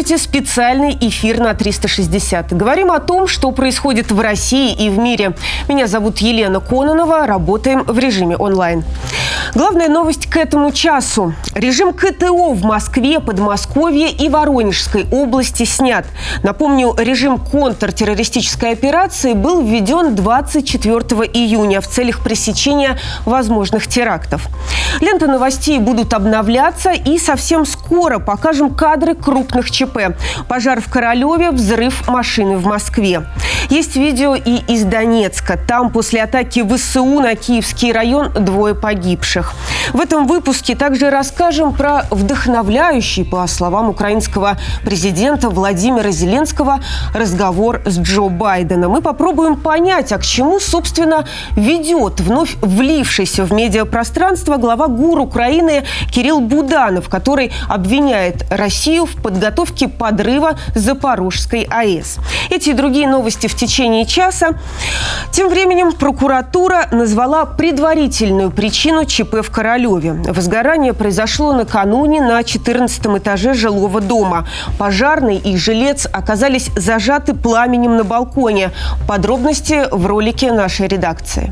смотрите специальный эфир на 360. Говорим о том, что происходит в России и в мире. Меня зовут Елена Кононова. Работаем в режиме онлайн. Главная новость к этому часу. Режим КТО в Москве, Подмосковье и Воронежской области снят. Напомню, режим контртеррористической операции был введен 24 июня в целях пресечения возможных терактов. Ленты новостей будут обновляться и совсем скоро покажем кадры крупных ЧП. Пожар в Королеве, взрыв машины в Москве. Есть видео и из Донецка. Там после атаки ВСУ на Киевский район двое погибших. В этом выпуске также расскажем про вдохновляющий, по словам украинского президента Владимира Зеленского, разговор с Джо Байденом. Мы попробуем понять, а к чему, собственно, ведет вновь влившийся в медиапространство глава ГУР Украины Кирилл Буданов, который обвиняет Россию в подготовке подрыва Запорожской АЭС. Эти и другие новости в течение часа. Тем временем прокуратура назвала предварительную причину ЧП в Королеве. Возгорание произошло накануне на 14 этаже жилого дома. Пожарный и жилец оказались зажаты пламенем на балконе. Подробности в ролике нашей редакции.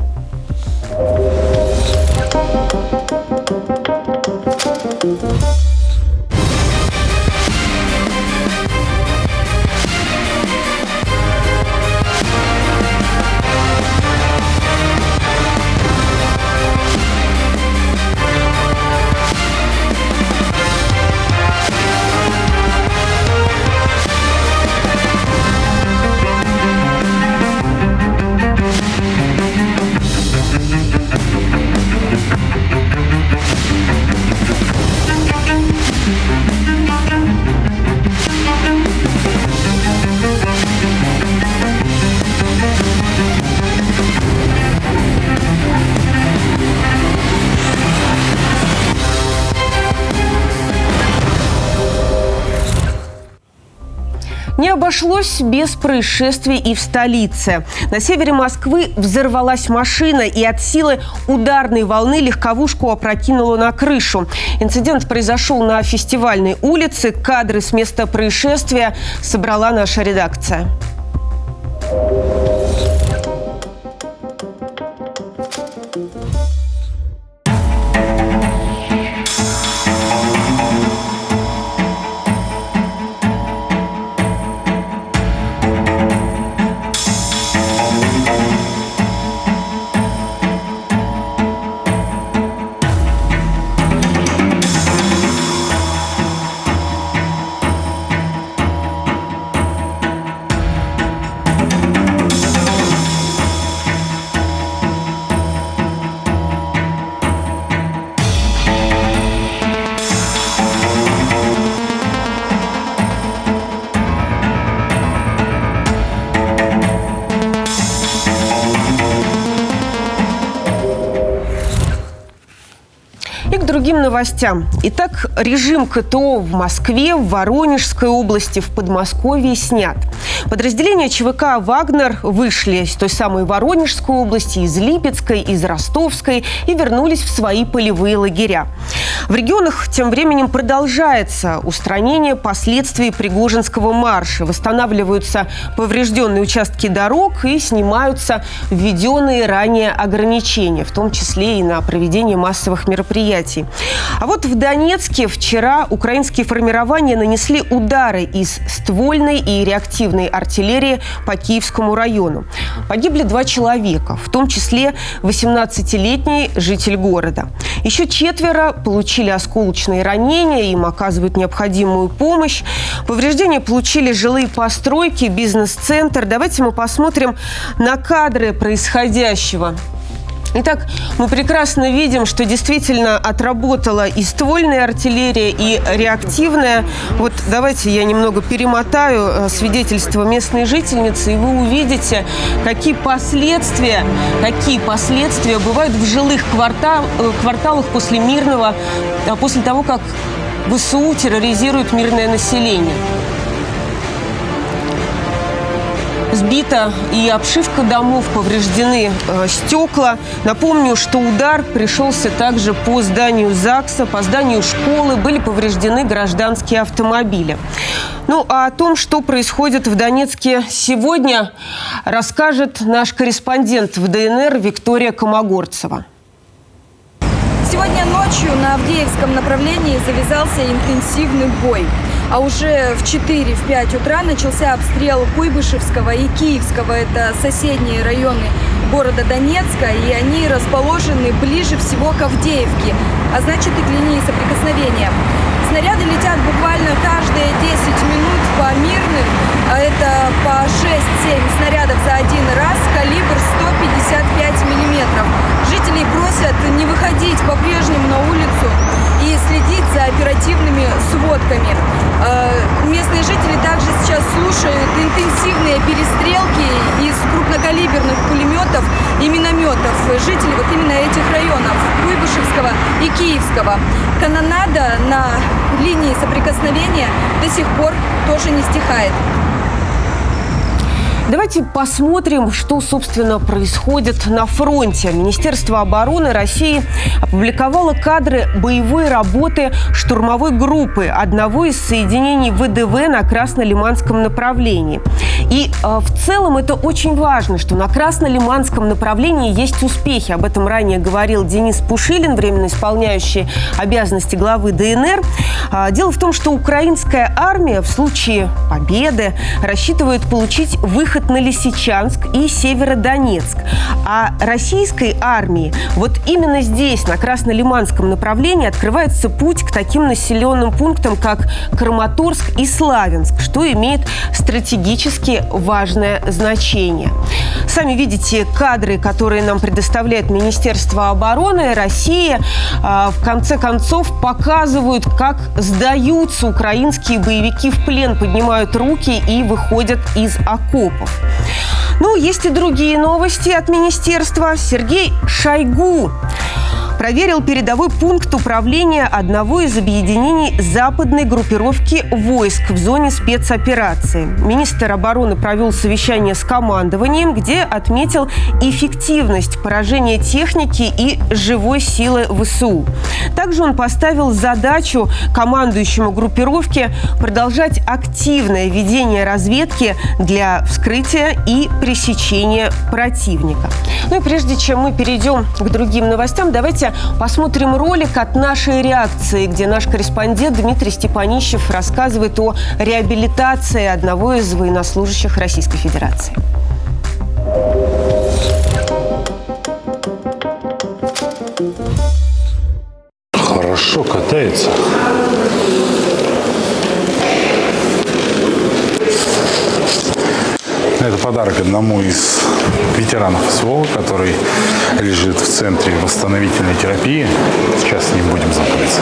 Обошлось без происшествий и в столице. На севере Москвы взорвалась машина и от силы ударной волны легковушку опрокинуло на крышу. Инцидент произошел на фестивальной улице. Кадры с места происшествия собрала наша редакция. Новостям. Итак, режим КТО в Москве, в Воронежской области, в Подмосковье снят. Подразделения ЧВК «Вагнер» вышли из той самой Воронежской области, из Липецкой, из Ростовской и вернулись в свои полевые лагеря. В регионах тем временем продолжается устранение последствий Пригожинского марша. Восстанавливаются поврежденные участки дорог и снимаются введенные ранее ограничения, в том числе и на проведение массовых мероприятий. А вот в Донецке вчера украинские формирования нанесли удары из ствольной и реактивной артиллерии по Киевскому району. Погибли два человека, в том числе 18-летний житель города. Еще четверо получили осколочные ранения, им оказывают необходимую помощь. Повреждения получили жилые постройки, бизнес-центр. Давайте мы посмотрим на кадры происходящего. Итак, мы прекрасно видим, что действительно отработала и ствольная артиллерия, и реактивная. Вот давайте я немного перемотаю э, свидетельство местной жительницы, и вы увидите, какие последствия, какие последствия бывают в жилых квартал, э, кварталах после мирного, а после того, как ВСУ терроризирует мирное население. Сбита и обшивка домов, повреждены э, стекла. Напомню, что удар пришелся также по зданию ЗАГСа, по зданию школы. Были повреждены гражданские автомобили. Ну, а о том, что происходит в Донецке сегодня, расскажет наш корреспондент в ДНР Виктория Комогорцева. Сегодня ночью на Авдеевском направлении завязался интенсивный бой. А уже в 4-5 утра начался обстрел Куйбышевского и Киевского. Это соседние районы города Донецка, и они расположены ближе всего к Авдеевке, а значит и к линии соприкосновения. Снаряды летят буквально каждые 10 минут по мирным, а это по 6-7 снарядов за один раз, калибр 155 миллиметров. Жителей просят не выходить по-прежнему на улицу следить за оперативными сводками. Э, местные жители также сейчас слушают интенсивные перестрелки из крупнокалиберных пулеметов и минометов. Жители вот именно этих районов, Куйбышевского и Киевского. Канонада на линии соприкосновения до сих пор тоже не стихает. Давайте посмотрим, что, собственно, происходит на фронте. Министерство обороны России опубликовало кадры боевой работы штурмовой группы одного из соединений ВДВ на Краснолиманском направлении. И э, в целом это очень важно, что на Краснолиманском направлении есть успехи. Об этом ранее говорил Денис Пушилин, временно исполняющий обязанности главы ДНР. Э, дело в том, что украинская армия в случае победы рассчитывает получить выход на Лисичанск и Северодонецк. А российской армии вот именно здесь, на Краснолиманском направлении, открывается путь к таким населенным пунктам, как Краматорск и Славянск, что имеет важное значение. Сами видите кадры, которые нам предоставляет Министерство обороны России. А, в конце концов показывают, как сдаются украинские боевики в плен, поднимают руки и выходят из окопов. Ну, есть и другие новости от министерства. Сергей Шойгу проверил передовой пункт управления одного из объединений западной группировки войск в зоне спецоперации. Министр обороны провел совещание с командованием, где отметил эффективность поражения техники и живой силы ВСУ. Также он поставил задачу командующему группировки продолжать активное ведение разведки для вскрытия и пресечения противника. Ну и прежде чем мы перейдем к другим новостям, давайте посмотрим ролик от нашей реакции, где наш корреспондент Дмитрий Степанищев рассказывает о реабилитации одного из военнослужащих Российской Федерации. Хорошо катается. Это подарок одному из ветеранов СВО, который лежит в центре восстановительной терапии. Сейчас с ним будем знакомиться.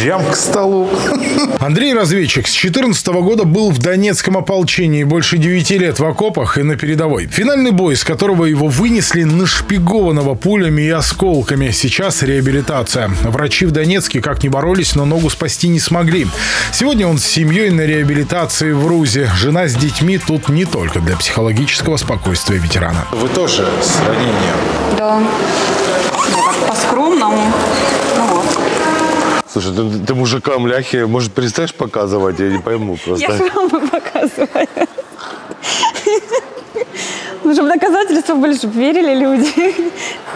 Прям к столу. Андрей Разведчик с 14 года был в Донецком ополчении больше 9 лет в окопах и на передовой. Финальный бой, с которого его вынесли нашпигованного пулями и осколками. Сейчас реабилитация. Врачи в Донецке как ни боролись, но ногу спасти не смогли. Сегодня он с семьей на реабилитации в Рузе. Жена с детьми тут не только для психологического спокойствия ветерана. Вы тоже с ранением? Да. Я так по-скромному. Слушай, ты, ты мужикам ляхи, может, перестаешь показывать? Я не пойму просто. Я шрамы показываю. Ну, чтобы доказательства были, чтобы верили люди.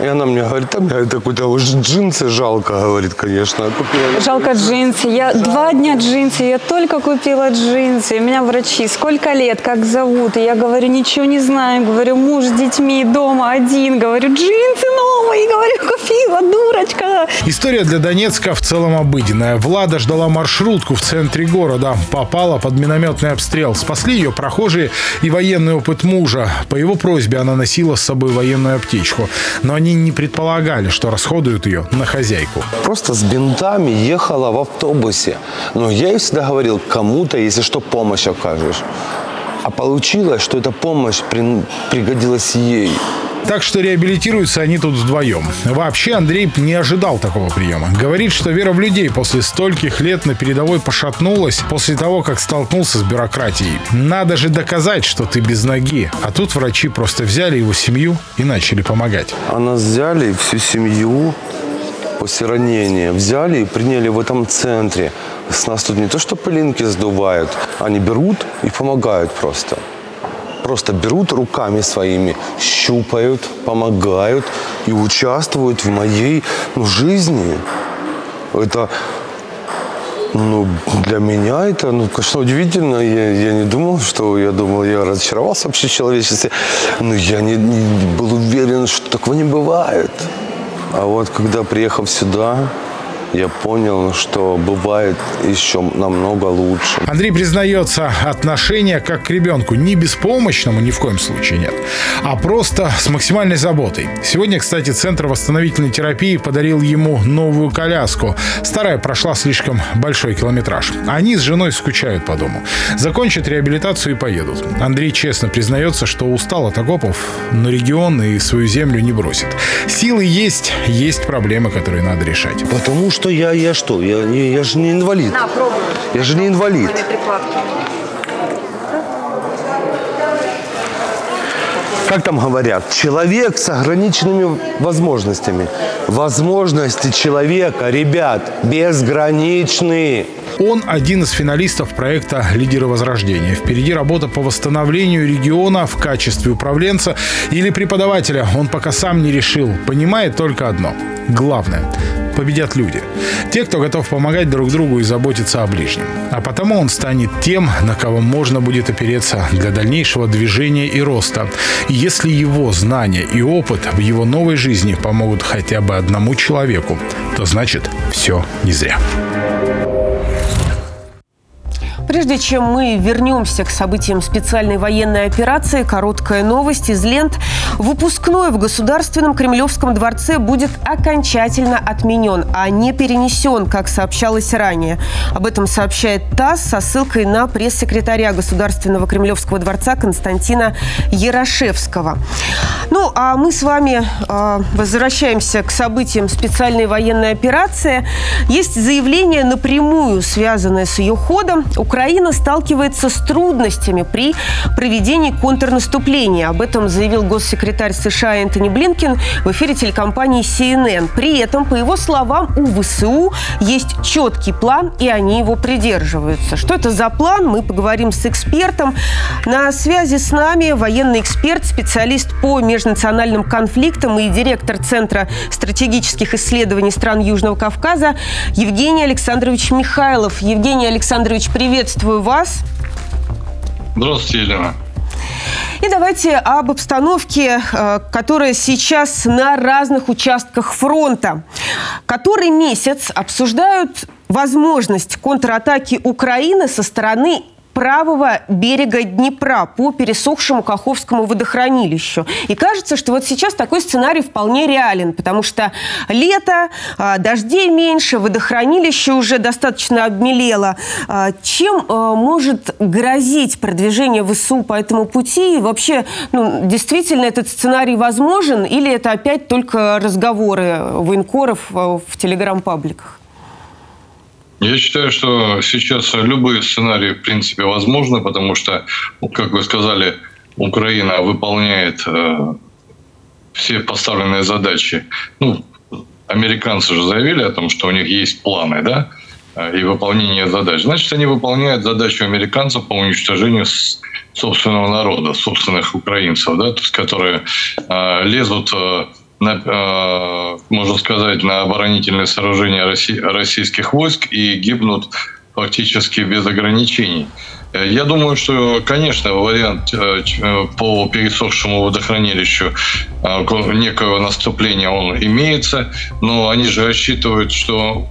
И она мне говорит, там я такой-то уж джинсы жалко, говорит, конечно. Купила. Жалко джинсы. Я два дня джинсы, я только купила джинсы. У меня врачи, сколько лет, как зовут. И я говорю, ничего не знаю. Говорю, муж с детьми дома один. Говорю, джинсы новые. Говорю, купила, дурочка. История для Донецка в целом обыденная. Влада ждала маршрутку в центре города. Попала под минометный обстрел. Спасли ее прохожие и военный опыт мужа. По его просьбе она носила с собой военную аптечку. Но они не предполагали, что расходуют ее на хозяйку. Просто с бинтами ехала в автобусе. Но я ей всегда говорил, кому-то, если что, помощь окажешь. А получилось, что эта помощь при- пригодилась ей. Так что реабилитируются они тут вдвоем. Вообще Андрей не ожидал такого приема. Говорит, что вера в людей после стольких лет на передовой пошатнулась после того, как столкнулся с бюрократией. Надо же доказать, что ты без ноги. А тут врачи просто взяли его семью и начали помогать. А нас взяли всю семью после ранения, взяли и приняли в этом центре. С нас тут не то, что пылинки сдувают, они берут и помогают просто. Просто берут руками своими, щупают, помогают и участвуют в моей ну, жизни. Это ну, для меня это, ну, конечно, удивительно. Я, я не думал, что я думал, я разочаровался вообще в человечестве. Но я не, не был уверен, что такого не бывает. А вот когда приехав сюда, я понял, что бывает еще намного лучше. Андрей признается, отношение как к ребенку не беспомощному ни в коем случае нет, а просто с максимальной заботой. Сегодня, кстати, Центр восстановительной терапии подарил ему новую коляску. Старая прошла слишком большой километраж. Они с женой скучают по дому. Закончат реабилитацию и поедут. Андрей честно признается, что устал от окопов, но регион и свою землю не бросит. Силы есть, есть проблемы, которые надо решать. Потому что я, я что? Я, я, я же не инвалид. На, пробуй. Я же не инвалид. Как там говорят? Человек с ограниченными возможностями. Возможности человека, ребят, безграничные. Он один из финалистов проекта «Лидеры Возрождения». Впереди работа по восстановлению региона в качестве управленца или преподавателя. Он пока сам не решил. Понимает только одно. Главное – победят люди. Те, кто готов помогать друг другу и заботиться о ближнем. А потому он станет тем, на кого можно будет опереться для дальнейшего движения и роста. И если его знания и опыт в его новой жизни помогут хотя бы одному человеку, то значит все не зря. Прежде чем мы вернемся к событиям специальной военной операции, короткая новость из лент. Выпускной в Государственном Кремлевском дворце будет окончательно отменен, а не перенесен, как сообщалось ранее. Об этом сообщает ТАСС со ссылкой на пресс-секретаря Государственного Кремлевского дворца Константина Ярошевского. Ну, а мы с вами э, возвращаемся к событиям специальной военной операции. Есть заявление напрямую, связанное с ее ходом. Украина сталкивается с трудностями при проведении контрнаступления. Об этом заявил госсекретарь США Энтони Блинкин в эфире телекомпании CNN. При этом, по его словам, у ВСУ есть четкий план, и они его придерживаются. Что это за план, мы поговорим с экспертом. На связи с нами военный эксперт, специалист по межнациональным конфликтам и директор Центра стратегических исследований стран Южного Кавказа Евгений Александрович Михайлов. Евгений Александрович, приветствую вас. Здравствуйте, Елена. И давайте об обстановке, э, которая сейчас на разных участках фронта. Который месяц обсуждают возможность контратаки Украины со стороны правого берега Днепра по пересохшему Каховскому водохранилищу. И кажется, что вот сейчас такой сценарий вполне реален, потому что лето, а, дождей меньше, водохранилище уже достаточно обмелело. А, чем а, может грозить продвижение ВСУ по этому пути? И вообще, ну, действительно этот сценарий возможен или это опять только разговоры военкоров в телеграм-пабликах? Я считаю, что сейчас любые сценарии, в принципе, возможны, потому что, как вы сказали, Украина выполняет э, все поставленные задачи. Ну, американцы же заявили о том, что у них есть планы, да, э, и выполнение задач. Значит, они выполняют задачу американцев по уничтожению собственного народа, собственных украинцев, да, которые э, лезут э, на, э, можно сказать, на оборонительные сооружения российских войск и гибнут фактически без ограничений. Э, я думаю, что, конечно, вариант э, по пересохшему водохранилищу некого наступления он имеется, но они же рассчитывают, что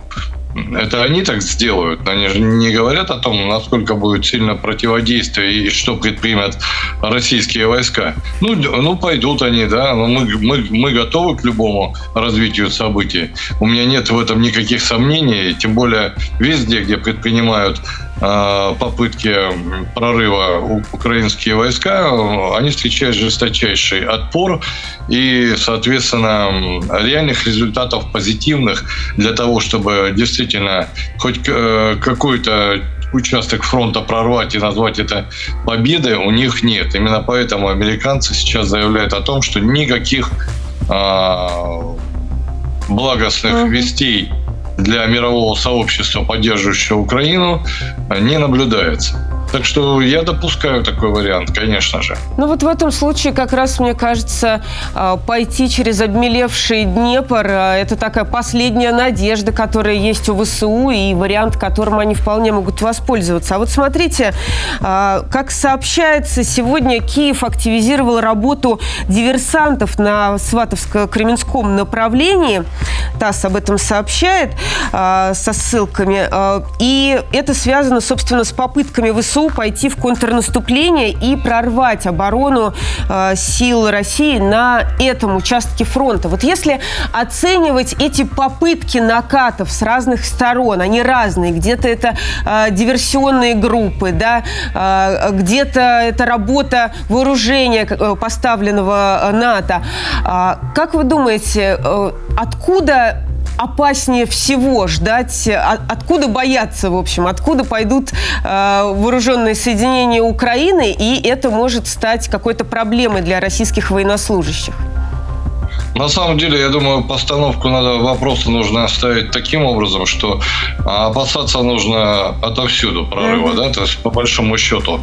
это они так сделают. Они же не говорят о том, насколько будет сильно противодействие и что предпримут российские войска. Ну, ну пойдут они, да, но мы, мы, мы готовы к любому развитию событий. У меня нет в этом никаких сомнений, тем более везде, где предпринимают попытки прорыва украинские войска, они встречают жесточайший отпор и, соответственно, реальных результатов позитивных для того, чтобы действительно хоть э, какой-то участок фронта прорвать и назвать это победой, у них нет. Именно поэтому американцы сейчас заявляют о том, что никаких а, благостных uh-huh. вестей для мирового сообщества, поддерживающего Украину, не наблюдается. Так что я допускаю такой вариант, конечно же. Ну вот в этом случае как раз, мне кажется, а, пойти через обмелевший Днепр а, – это такая последняя надежда, которая есть у ВСУ и вариант, которым они вполне могут воспользоваться. А вот смотрите, а, как сообщается, сегодня Киев активизировал работу диверсантов на Сватовско-Кременском направлении. ТАСС об этом сообщает со ссылками. И это связано, собственно, с попытками ВСУ ВСУ пойти в контрнаступление и прорвать оборону э, сил России на этом участке фронта. Вот если оценивать эти попытки накатов с разных сторон, они разные, где-то это э, диверсионные группы, да, э, где-то это работа вооружения э, поставленного э, НАТО. Э, как вы думаете, э, откуда опаснее всего ждать? Откуда бояться, в общем? Откуда пойдут э, вооруженные соединения Украины? И это может стать какой-то проблемой для российских военнослужащих? На самом деле, я думаю, постановку надо, вопроса нужно оставить таким образом, что а, опасаться нужно отовсюду прорыва, mm-hmm. да, то есть по большому счету.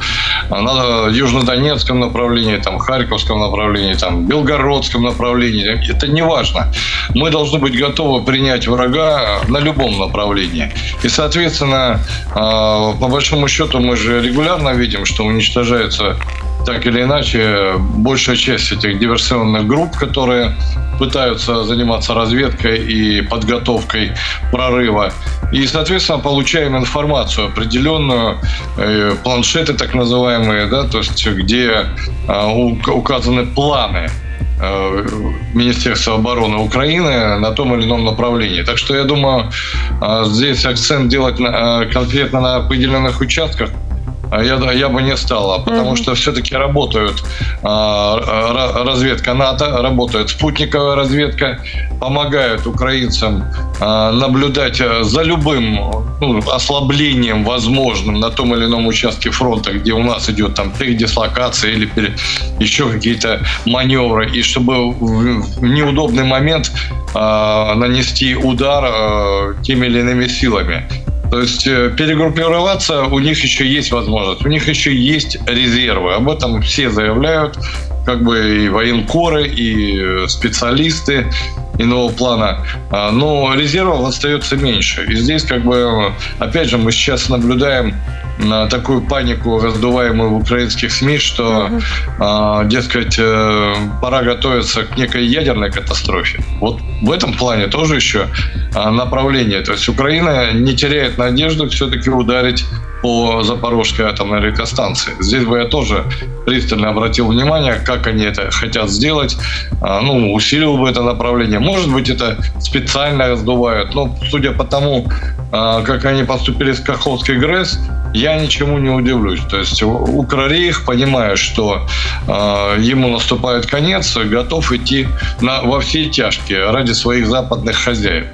Надо в Южнодонецком направлении, там, Харьковском направлении, там, Белгородском направлении, это не важно. Мы должны быть готовы принять врага на любом направлении. И, соответственно, а, по большому счету мы же регулярно видим, что уничтожается так или иначе, большая часть этих диверсионных групп, которые пытаются заниматься разведкой и подготовкой прорыва. И, соответственно, получаем информацию определенную, э, планшеты так называемые, да, то есть где э, указаны планы э, Министерства обороны Украины на том или ином направлении. Так что я думаю, здесь акцент делать конкретно на определенных участках а я, я бы не стала, потому mm-hmm. что все-таки работают а, разведка НАТО, работает спутниковая разведка, помогают украинцам а, наблюдать за любым ну, ослаблением возможным на том или ином участке фронта, где у нас идет там передислокация или пере, еще какие-то маневры, и чтобы в, в неудобный момент а, нанести удар а, теми или иными силами. То есть э, перегруппироваться у них еще есть возможность, у них еще есть резервы. Об этом все заявляют, как бы и военкоры, и э, специалисты иного плана. А, но резервов остается меньше. И здесь, как бы, опять же, мы сейчас наблюдаем на такую панику, раздуваемую в украинских СМИ, что, э, дескать, э, пора готовиться к некой ядерной катастрофе. Вот в этом плане тоже еще направление. То есть Украина не теряет надежды все-таки ударить по Запорожской атомной электростанции. Здесь бы я тоже пристально обратил внимание, как они это хотят сделать. Ну, усилил бы это направление. Может быть, это специально раздувают. Но судя по тому, как они поступили с Каховской ГРЭС, я ничему не удивлюсь. То есть Укрорейх, понимая, что э, ему наступает конец, готов идти на, во все тяжкие ради своих западных хозяев.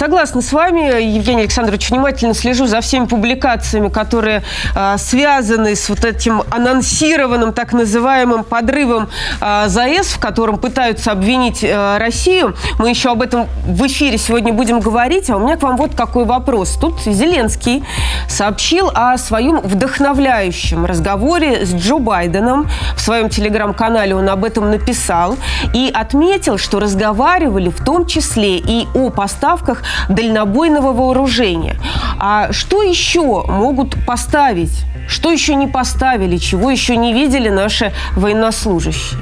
Согласна с вами, Евгений Александрович, внимательно слежу за всеми публикациями, которые э, связаны с вот этим анонсированным так называемым подрывом э, ЗАЭС, в котором пытаются обвинить э, Россию. Мы еще об этом в эфире сегодня будем говорить. А у меня к вам вот какой вопрос. Тут Зеленский сообщил о своем вдохновляющем разговоре с Джо Байденом. В своем телеграм-канале он об этом написал и отметил, что разговаривали в том числе и о поставках дальнобойного вооружения. А что еще могут поставить? Что еще не поставили? Чего еще не видели наши военнослужащие?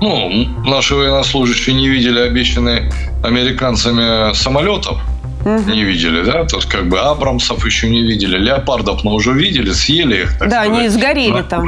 Ну, наши военнослужащие не видели обещанные американцами самолетов. Угу. Не видели, да? То есть, как бы Абрамсов еще не видели. Леопардов мы уже видели, съели их. да, сказать. они сгорели там.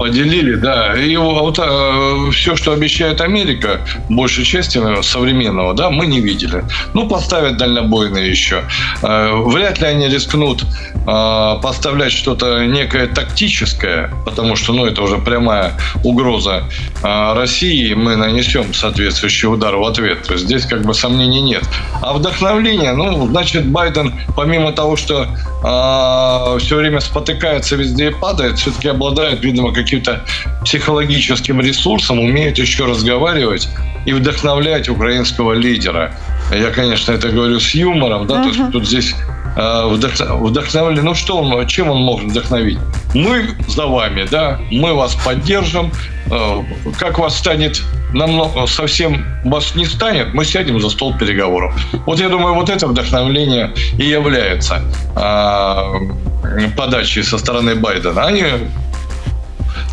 Поделили, да. И вот э, все, что обещает Америка, большей части современного, да, мы не видели. Ну, поставят дальнобойные еще. Э, вряд ли они рискнут э, поставлять что-то некое тактическое, потому что, ну, это уже прямая угроза э, России, мы нанесем соответствующий удар в ответ. То есть здесь как бы сомнений нет. А вдохновление, ну, значит, Байден, помимо того, что э, все время спотыкается везде и падает, все-таки обладает, видимо, каким-то психологическим ресурсом, умеет еще разговаривать и вдохновлять украинского лидера. Я, конечно, это говорю с юмором, да, uh-huh. то есть тут здесь э, вдохновили. Ну что он, чем он может вдохновить? Мы за вами, да, мы вас поддержим. Э, как вас станет намного совсем вас не станет, мы сядем за стол переговоров. Вот я думаю, вот это вдохновление и является э, подачей со стороны Байдена. Они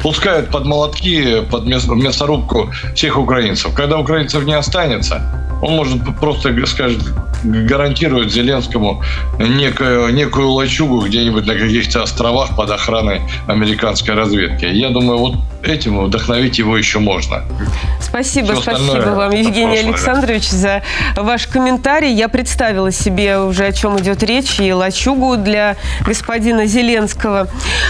пускают под молотки, под мясорубку всех украинцев. Когда украинцев не останется, он может просто скажет, гарантирует Зеленскому некую, некую лачугу где-нибудь на каких-то островах под охраной американской разведки. Я думаю, вот этим вдохновить его еще можно. Спасибо, Все спасибо вам, Евгений прошлое, Александрович, за ваш комментарий. Я представила себе уже, о чем идет речь, и лачугу для господина Зеленского.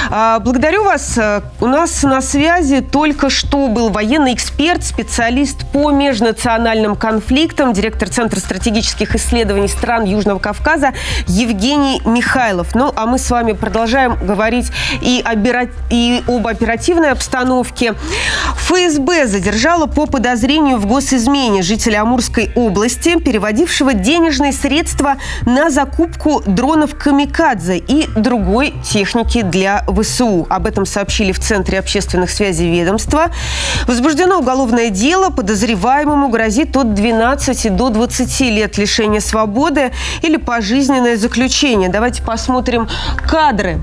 А, благодарю вас. У нас на связи только что был военный эксперт, специалист по межнациональным конфликтам, директор Центра стратегических исследований стран Южного Кавказа Евгений Михайлов. Ну, а мы с вами продолжаем говорить и, и об оперативной обстановке. ФСБ задержала по подозрению в госизмене жителя Амурской области, переводившего денежные средства на закупку дронов «Камикадзе» и другой техники для ВСУ. Об этом сообщили в Центре общественных связей ведомства. Возбуждено уголовное дело. Подозреваемому грозит от 12 до 20 лет лишения свободы или пожизненное заключение. Давайте посмотрим кадры.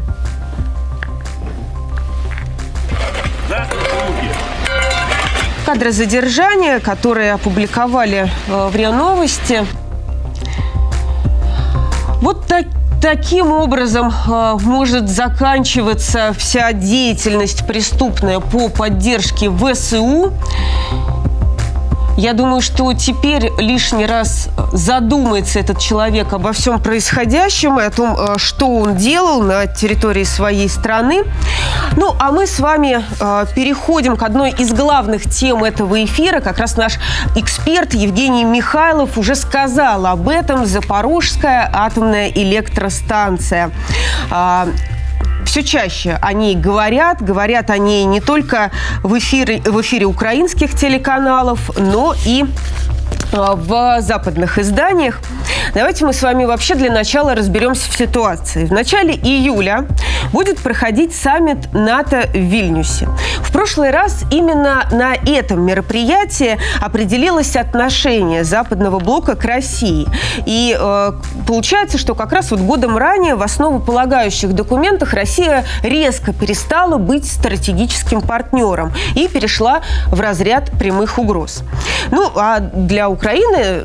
Кадры задержания, которые опубликовали э, в РИА Новости. Вот так, таким образом э, может заканчиваться вся деятельность преступная по поддержке ВСУ. Я думаю, что теперь лишний раз задумается этот человек обо всем происходящем и о том, э, что он делал на территории своей страны. Ну, а мы с вами э, переходим к одной из главных тем этого эфира. Как раз наш эксперт Евгений Михайлов уже сказал об этом. Запорожская атомная электростанция. Все чаще о ней говорят. Говорят о ней не только в эфире, в эфире украинских телеканалов, но и в западных изданиях. Давайте мы с вами вообще для начала разберемся в ситуации. В начале июля будет проходить саммит НАТО в Вильнюсе. В прошлый раз именно на этом мероприятии определилось отношение западного блока к России. И э, получается, что как раз вот годом ранее в основополагающих документах Россия резко перестала быть стратегическим партнером и перешла в разряд прямых угроз. Ну, а для Украины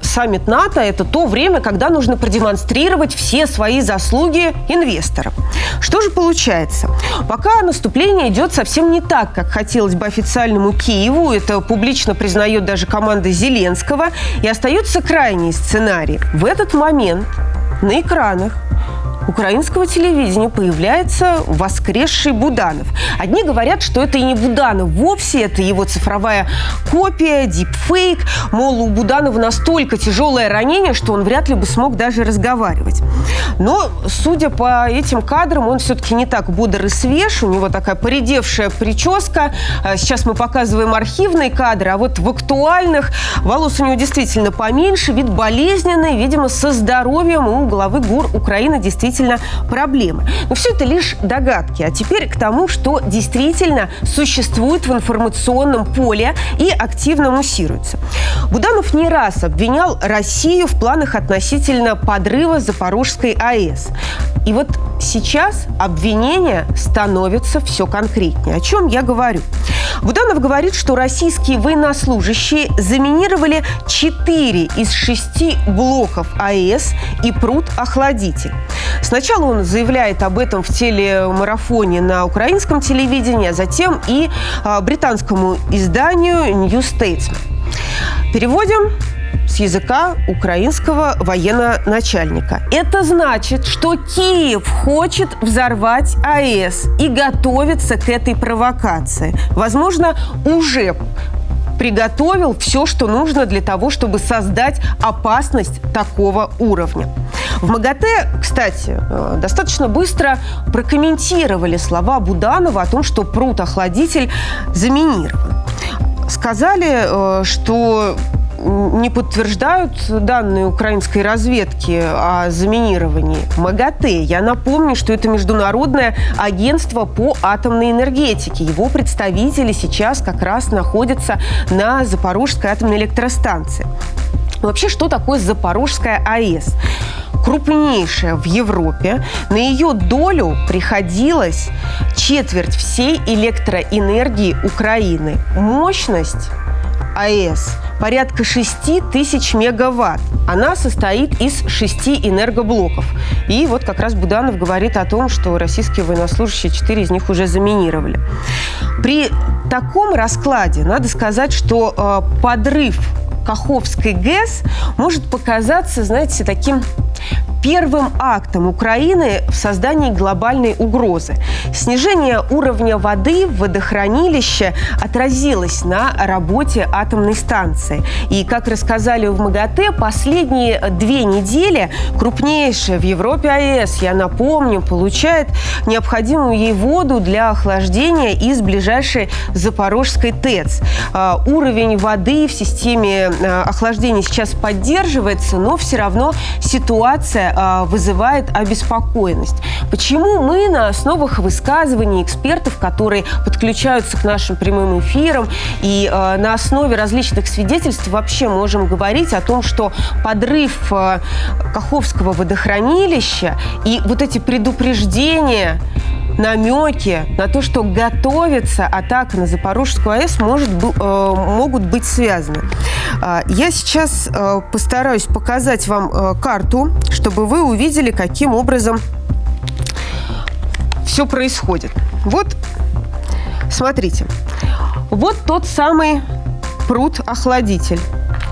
саммит НАТО – это то время, когда нужно продемонстрировать все свои заслуги инвесторам. Что же получается? Пока наступление идет совсем не так, как хотелось бы официальному Киеву, это публично признает даже команда Зеленского, и остается крайний сценарий. В этот момент на экранах украинского телевидения появляется воскресший Буданов. Одни говорят, что это и не Буданов вовсе, это его цифровая копия, дипфейк. Мол, у Буданова настолько тяжелое ранение, что он вряд ли бы смог даже разговаривать. Но, судя по этим кадрам, он все-таки не так бодр и свеж. У него такая поредевшая прическа. А сейчас мы показываем архивные кадры, а вот в актуальных волос у него действительно поменьше, вид болезненный, видимо, со здоровьем у главы ГУР Украины действительно действительно проблемы. Но все это лишь догадки. А теперь к тому, что действительно существует в информационном поле и активно муссируется. Буданов не раз обвинял Россию в планах относительно подрыва Запорожской АЭС. И вот сейчас обвинения становятся все конкретнее. О чем я говорю? Буданов говорит, что российские военнослужащие заминировали 4 из 6 блоков АЭС и пруд охладитель. Сначала он заявляет об этом в телемарафоне на украинском телевидении, а затем и а, британскому изданию New Statesman. Переводим с языка украинского военно-начальника. Это значит, что Киев хочет взорвать АЭС и готовится к этой провокации. Возможно, уже приготовил все, что нужно для того, чтобы создать опасность такого уровня. В МАГАТЭ, кстати, э, достаточно быстро прокомментировали слова Буданова о том, что пруд-охладитель заминирован. Сказали, э, что не подтверждают данные украинской разведки о заминировании МАГАТЭ. Я напомню, что это Международное агентство по атомной энергетике. Его представители сейчас как раз находятся на Запорожской атомной электростанции. Вообще, что такое Запорожская АЭС? крупнейшая в Европе. На ее долю приходилась четверть всей электроэнергии Украины. Мощность АЭС порядка 6 тысяч мегаватт. Она состоит из шести энергоблоков. И вот как раз Буданов говорит о том, что российские военнослужащие, четыре из них уже заминировали. При таком раскладе надо сказать, что э, подрыв Каховской ГЭС может показаться, знаете, таким первым актом Украины в создании глобальной угрозы. Снижение уровня воды в водохранилище отразилось на работе атомной станции. И, как рассказали в МАГАТЭ, последние две недели крупнейшая в Европе АЭС, я напомню, получает необходимую ей воду для охлаждения из ближайшей Запорожской ТЭЦ. А, уровень воды в системе а, охлаждения сейчас поддерживается, но все равно ситуация а, вызывает обеспокоенность. Почему мы на основах высказываний экспертов, которые подключаются к нашим прямым эфирам, и а, на основе различных свидетельств вообще можем говорить о том, что подрыв а, Каховского водохранилища и вот эти предупреждения намеки на то, что готовится атака на Запорожскую АЭС, может, э, могут быть связаны. Я сейчас э, постараюсь показать вам э, карту, чтобы вы увидели, каким образом все происходит. Вот, смотрите. Вот тот самый пруд-охладитель,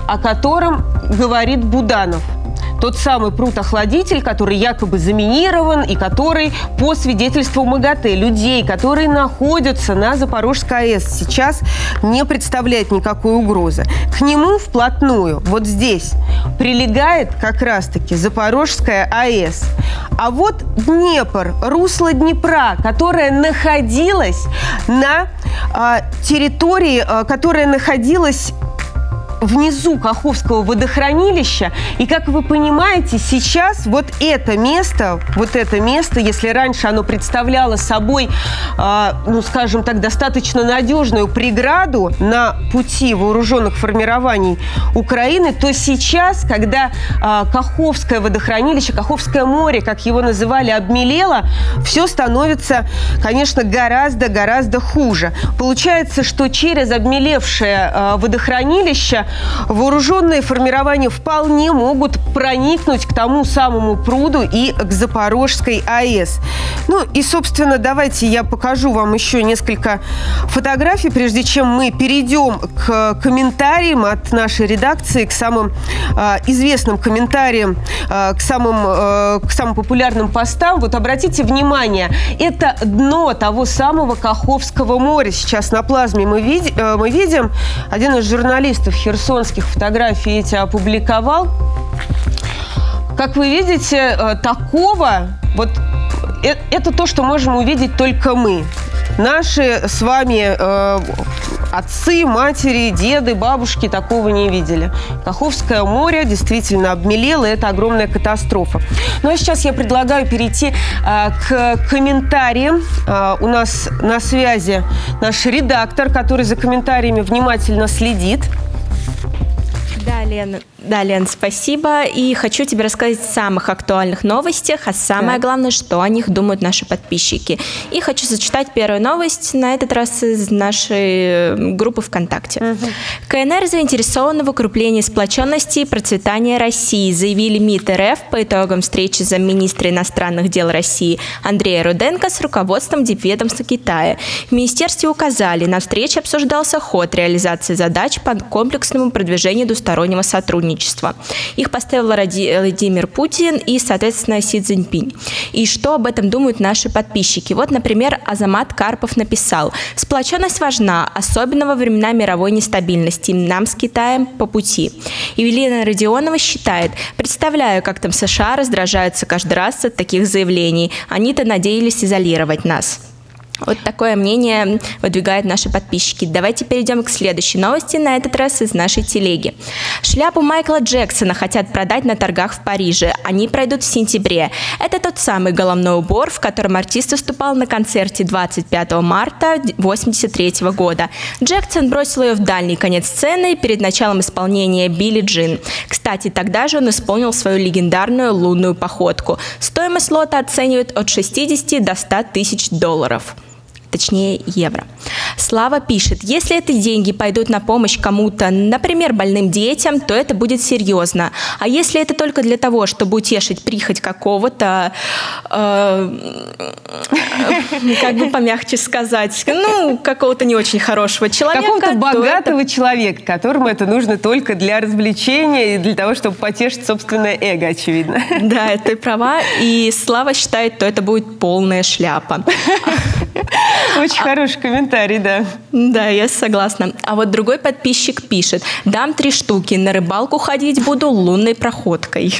о котором говорит Буданов – тот самый пруд-охладитель, который якобы заминирован и который, по свидетельству МАГАТЭ, людей, которые находятся на Запорожской АЭС, сейчас не представляет никакой угрозы. К нему вплотную, вот здесь, прилегает как раз-таки Запорожская АЭС. А вот Днепр, русло Днепра, которое находилось на э, территории, э, которая находилась внизу Каховского водохранилища. И, как вы понимаете, сейчас вот это место, вот это место, если раньше оно представляло собой, э, ну, скажем так, достаточно надежную преграду на пути вооруженных формирований Украины, то сейчас, когда э, Каховское водохранилище, Каховское море, как его называли, обмелело, все становится, конечно, гораздо-гораздо хуже. Получается, что через обмелевшее э, водохранилище вооруженные формирования вполне могут проникнуть к тому самому пруду и к Запорожской АЭС. Ну и, собственно, давайте я покажу вам еще несколько фотографий, прежде чем мы перейдем к комментариям от нашей редакции, к самым э, известным комментариям, э, к, самым, э, к самым популярным постам. Вот обратите внимание, это дно того самого Каховского моря. Сейчас на плазме мы, вид, э, мы видим один из журналистов Херсона херсонских фотографий эти опубликовал. Как вы видите, э, такого, вот э, это то, что можем увидеть только мы. Наши с вами э, отцы, матери, деды, бабушки такого не видели. Каховское море действительно обмелело, и это огромная катастрофа. Ну а сейчас я предлагаю перейти э, к комментариям. Э, у нас на связи наш редактор, который за комментариями внимательно следит. Да. Лен. Да, Лен, спасибо. И хочу тебе рассказать о самых актуальных новостях, а самое да. главное, что о них думают наши подписчики. И хочу зачитать первую новость, на этот раз из нашей э, группы ВКонтакте. Угу. КНР заинтересованы в укреплении сплоченности и процветания России, заявили МИД РФ по итогам встречи замминистра иностранных дел России Андрея Руденко с руководством Дипведомства Китая. В министерстве указали, на встрече обсуждался ход реализации задач по комплексному продвижению двустороннего сотрудничества. Их поставил Владимир Путин и, соответственно, Си Цзиньпинь. И что об этом думают наши подписчики? Вот, например, Азамат Карпов написал, «Сплоченность важна, особенно во времена мировой нестабильности. Нам с Китаем по пути». Евелина Родионова считает, «Представляю, как там США раздражаются каждый раз от таких заявлений. Они-то надеялись изолировать нас». Вот такое мнение выдвигают наши подписчики. Давайте перейдем к следующей новости, на этот раз из нашей телеги. Шляпу Майкла Джексона хотят продать на торгах в Париже. Они пройдут в сентябре. Это тот самый головной убор, в котором артист выступал на концерте 25 марта 1983 года. Джексон бросил ее в дальний конец сцены перед началом исполнения Билли Джин. Кстати, тогда же он исполнил свою легендарную лунную походку. Стоимость лота оценивают от 60 до 100 тысяч долларов точнее евро. Слава пишет, если эти деньги пойдут на помощь кому-то, например, больным детям, то это будет серьезно. А если это только для того, чтобы утешить прихоть какого-то, э, как бы помягче сказать, ну, какого-то не очень хорошего человека. Какого-то богатого это... человека, которому это нужно только для развлечения и для того, чтобы потешить собственное эго, очевидно. Да, ты права. И Слава считает, то это будет полная шляпа. Очень хороший комментарий, да. Да, я согласна. А вот другой подписчик пишет, дам три штуки, на рыбалку ходить буду лунной проходкой.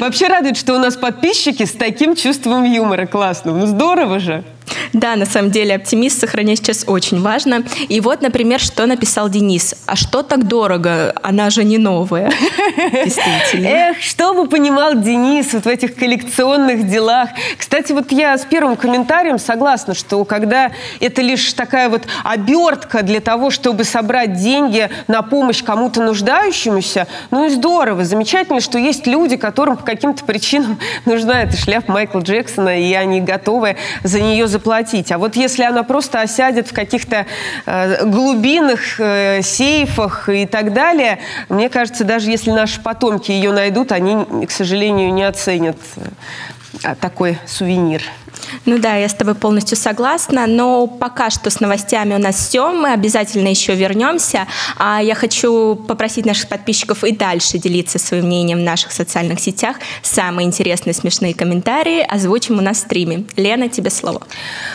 Вообще радует, что у нас подписчики с таким чувством юмора классным. Ну здорово же. Да, на самом деле оптимист сохранять сейчас очень важно. И вот, например, что написал Денис. А что так дорого? Она же не новая. Действительно. Эх, что бы понимал Денис вот в этих коллекционных делах. Кстати, вот я с первым комментарием согласна, что когда это лишь такая вот обертка для того, чтобы собрать деньги на помощь кому-то нуждающемуся, ну и здорово, замечательно, что есть люди, которым по каким-то причинам нужна эта шляпа Майкла Джексона, и они готовы за нее заплатить заплатить. А вот если она просто осядет в каких-то э, глубинах, э, сейфах и так далее, мне кажется, даже если наши потомки ее найдут, они, к сожалению, не оценят э, такой сувенир. Ну да, я с тобой полностью согласна, но пока что с новостями у нас все, мы обязательно еще вернемся. А я хочу попросить наших подписчиков и дальше делиться своим мнением в наших социальных сетях. Самые интересные смешные комментарии озвучим у нас в стриме. Лена, тебе слово.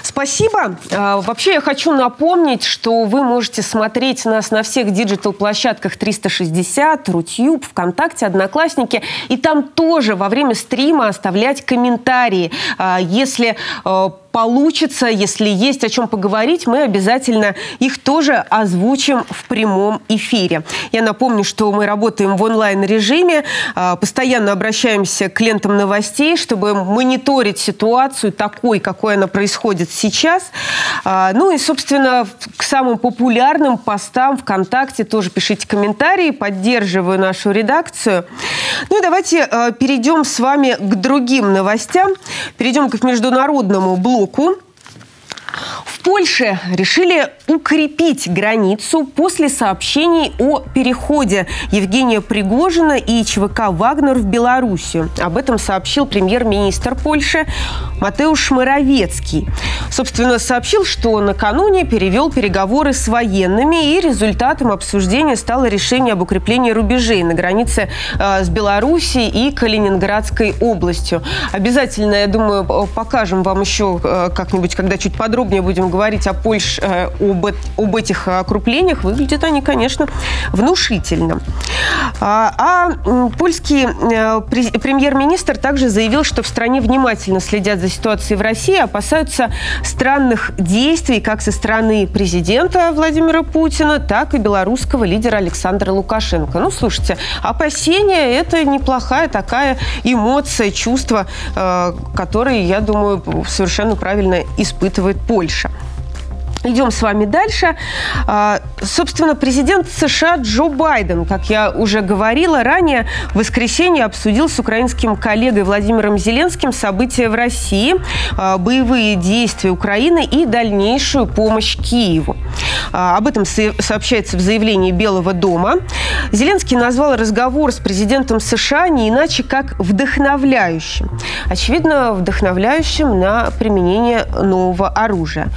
Спасибо. А, вообще я хочу напомнить, что вы можете смотреть нас на всех диджитал-площадках 360, Рутюб, ВКонтакте, Одноклассники. И там тоже во время стрима оставлять комментарии. А, если э, получится, если есть о чем поговорить, мы обязательно их тоже озвучим в прямом эфире. Я напомню, что мы работаем в онлайн-режиме, а, постоянно обращаемся к лентам новостей, чтобы мониторить ситуацию такой, какой она происходит сейчас. А, ну и, собственно, к самым популярным постам ВКонтакте тоже пишите комментарии, поддерживаю нашу редакцию. Ну и давайте а, перейдем с вами к другим новостям. Перейдем к международному блоку руку В Польше решили укрепить границу после сообщений о переходе Евгения Пригожина и ЧВК «Вагнер» в Белоруссию. Об этом сообщил премьер-министр Польши Матеуш Моровецкий. Собственно, сообщил, что накануне перевел переговоры с военными, и результатом обсуждения стало решение об укреплении рубежей на границе э, с Белоруссией и Калининградской областью. Обязательно, я думаю, покажем вам еще э, как-нибудь, когда чуть подробнее будем говорить о Польше, э, об, об этих окруплениях, выглядят они, конечно, внушительно. А, а польский э, премьер-министр также заявил, что в стране внимательно следят за ситуацией в России, опасаются странных действий как со стороны президента Владимира Путина, так и белорусского лидера Александра Лукашенко. Ну, слушайте, опасения – это неплохая такая эмоция, чувство, э, которые, я думаю, совершенно правильно испытывает Польша. Идем с вами дальше. А, собственно, президент США Джо Байден, как я уже говорила ранее, в воскресенье обсудил с украинским коллегой Владимиром Зеленским события в России, а, боевые действия Украины и дальнейшую помощь Киеву. А, об этом сообщается в заявлении Белого дома. Зеленский назвал разговор с президентом США не иначе, как вдохновляющим. Очевидно, вдохновляющим на применение нового оружия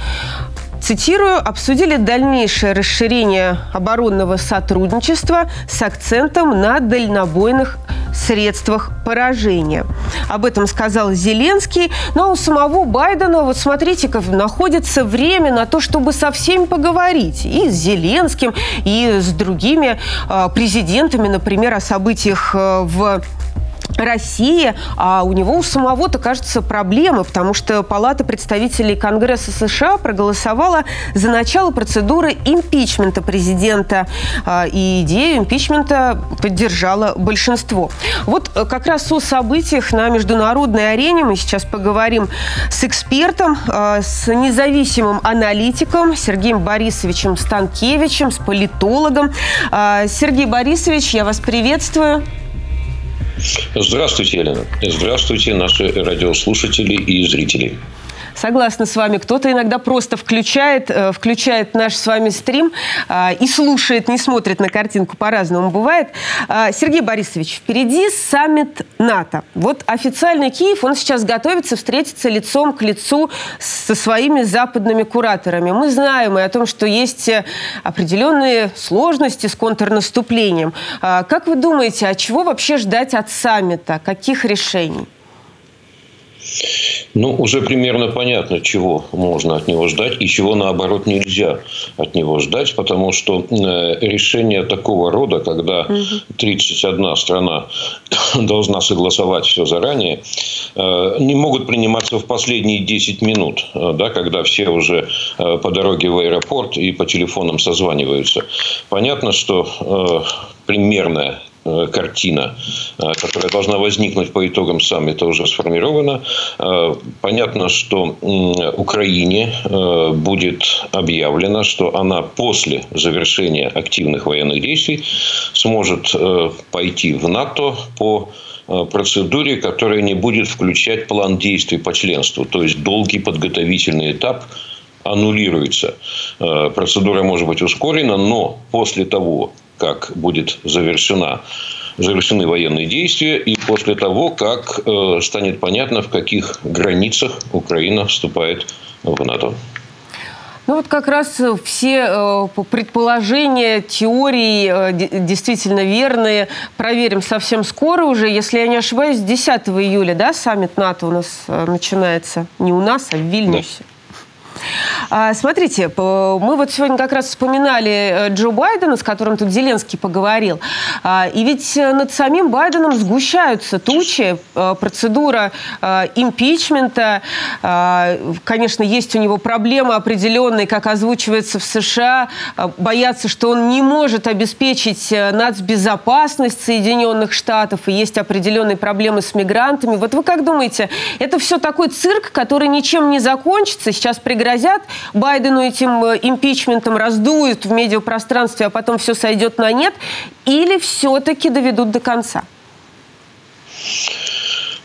цитирую, обсудили дальнейшее расширение оборонного сотрудничества с акцентом на дальнобойных средствах поражения. Об этом сказал Зеленский. Но ну, а у самого Байдена, вот смотрите-ка, находится время на то, чтобы со всеми поговорить. И с Зеленским, и с другими э, президентами, например, о событиях э, в России, а у него у самого-то, кажется, проблемы, потому что Палата представителей Конгресса США проголосовала за начало процедуры импичмента президента, а, и идею импичмента поддержало большинство. Вот э, как раз о событиях на международной арене мы сейчас поговорим с экспертом, а, с независимым аналитиком Сергеем Борисовичем Станкевичем, с политологом. А, Сергей Борисович, я вас приветствую. Здравствуйте, Елена. Здравствуйте, наши радиослушатели и зрители. Согласна с вами. Кто-то иногда просто включает, э, включает наш с вами стрим э, и слушает, не смотрит на картинку, по-разному бывает. Э, Сергей Борисович, впереди саммит НАТО. Вот официальный Киев, он сейчас готовится встретиться лицом к лицу со своими западными кураторами. Мы знаем и о том, что есть определенные сложности с контрнаступлением. Как вы думаете, а чего вообще ждать от саммита? Каких решений? Ну, уже примерно понятно, чего можно от него ждать и чего, наоборот, нельзя от него ждать, потому что э, решение такого рода, когда 31 страна должна согласовать все заранее, э, не могут приниматься в последние 10 минут, э, да, когда все уже по дороге в аэропорт и по телефонам созваниваются. Понятно, что примерная Э, картина, э, которая должна возникнуть по итогам саммита, уже сформирована. Э, понятно, что Украине будет объявлено, что она после завершения активных военных действий сможет пойти в НАТО по процедуре, которая не будет включать план действий по членству, то есть долгий подготовительный этап аннулируется. Процедура может быть ускорена, но после того, как будет завершена завершены военные действия и после того, как э, станет понятно, в каких границах Украина вступает в НАТО. Ну вот как раз все э, предположения, теории э, действительно верные. Проверим совсем скоро уже. Если я не ошибаюсь, 10 июля, да, саммит НАТО у нас э, начинается. Не у нас, а в Вильнюсе. Да. А, смотрите, мы вот сегодня как раз вспоминали э, Джо Байдена, с которым тут Зеленский поговорил. А, и ведь э, над самим Байденом сгущаются тучи. Э, процедура импичмента. А, конечно, есть у него проблемы определенные, как озвучивается в США. Боятся, что он не может обеспечить нацбезопасность Соединенных Штатов. И есть определенные проблемы с мигрантами. Вот вы как думаете, это все такой цирк, который ничем не закончится? Сейчас пригрозит пригрозят Байдену этим э, импичментом, раздуют в медиапространстве, а потом все сойдет на нет, или все-таки доведут до конца?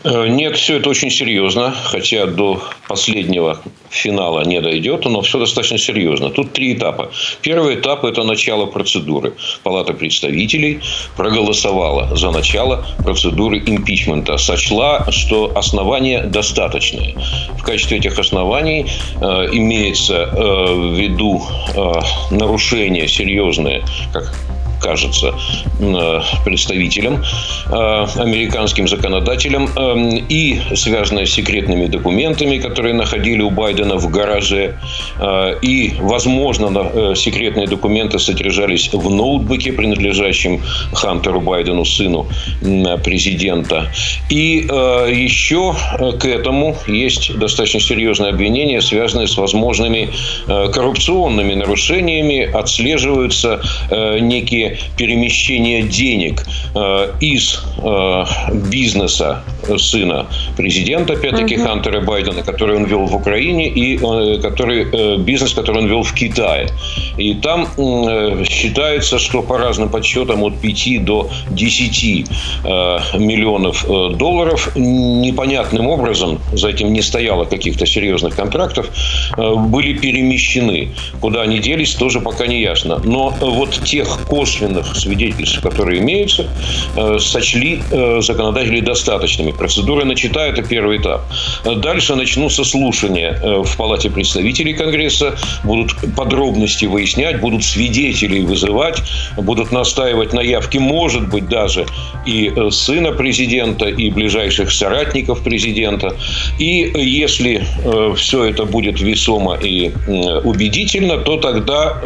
Нет, все это очень серьезно, хотя до последнего финала не дойдет, но все достаточно серьезно. Тут три этапа. Первый этап – это начало процедуры. Палата представителей проголосовала за начало процедуры импичмента. Сочла, что основания достаточные. В качестве этих оснований э, имеется э, в виду э, нарушение серьезное, как кажется, э, представителям, э, американским законодателям, э, и связанное с секретными документами, которые находили у Байдена в гараже, и, возможно, секретные документы содержались в ноутбуке, принадлежащем Хантеру Байдену, сыну президента. И еще к этому есть достаточно серьезные обвинения, связанные с возможными коррупционными нарушениями. Отслеживаются некие плане перемещения денег э, из э, бизнеса сына президента, опять-таки, угу. Хантера Байдена, который он вел в Украине, и э, который, бизнес, который он вел в Китае. И там считается, что по разным подсчетам от 5 до 10 э, миллионов долларов непонятным образом, за этим не стояло каких-то серьезных контрактов, были перемещены. Куда они делись, тоже пока не ясно. Но вот тех косвенных свидетельств, которые имеются, э, сочли э, законодатели достаточными. Процедура начата, это первый этап. Дальше начнутся слушания э, в Палате представителей Конгресса, будут подробности выяснять, будут свидетелей вызывать, будут настаивать на явке, может быть, даже и сына президента, и ближайших соратников президента. И если все это будет весомо и убедительно, то тогда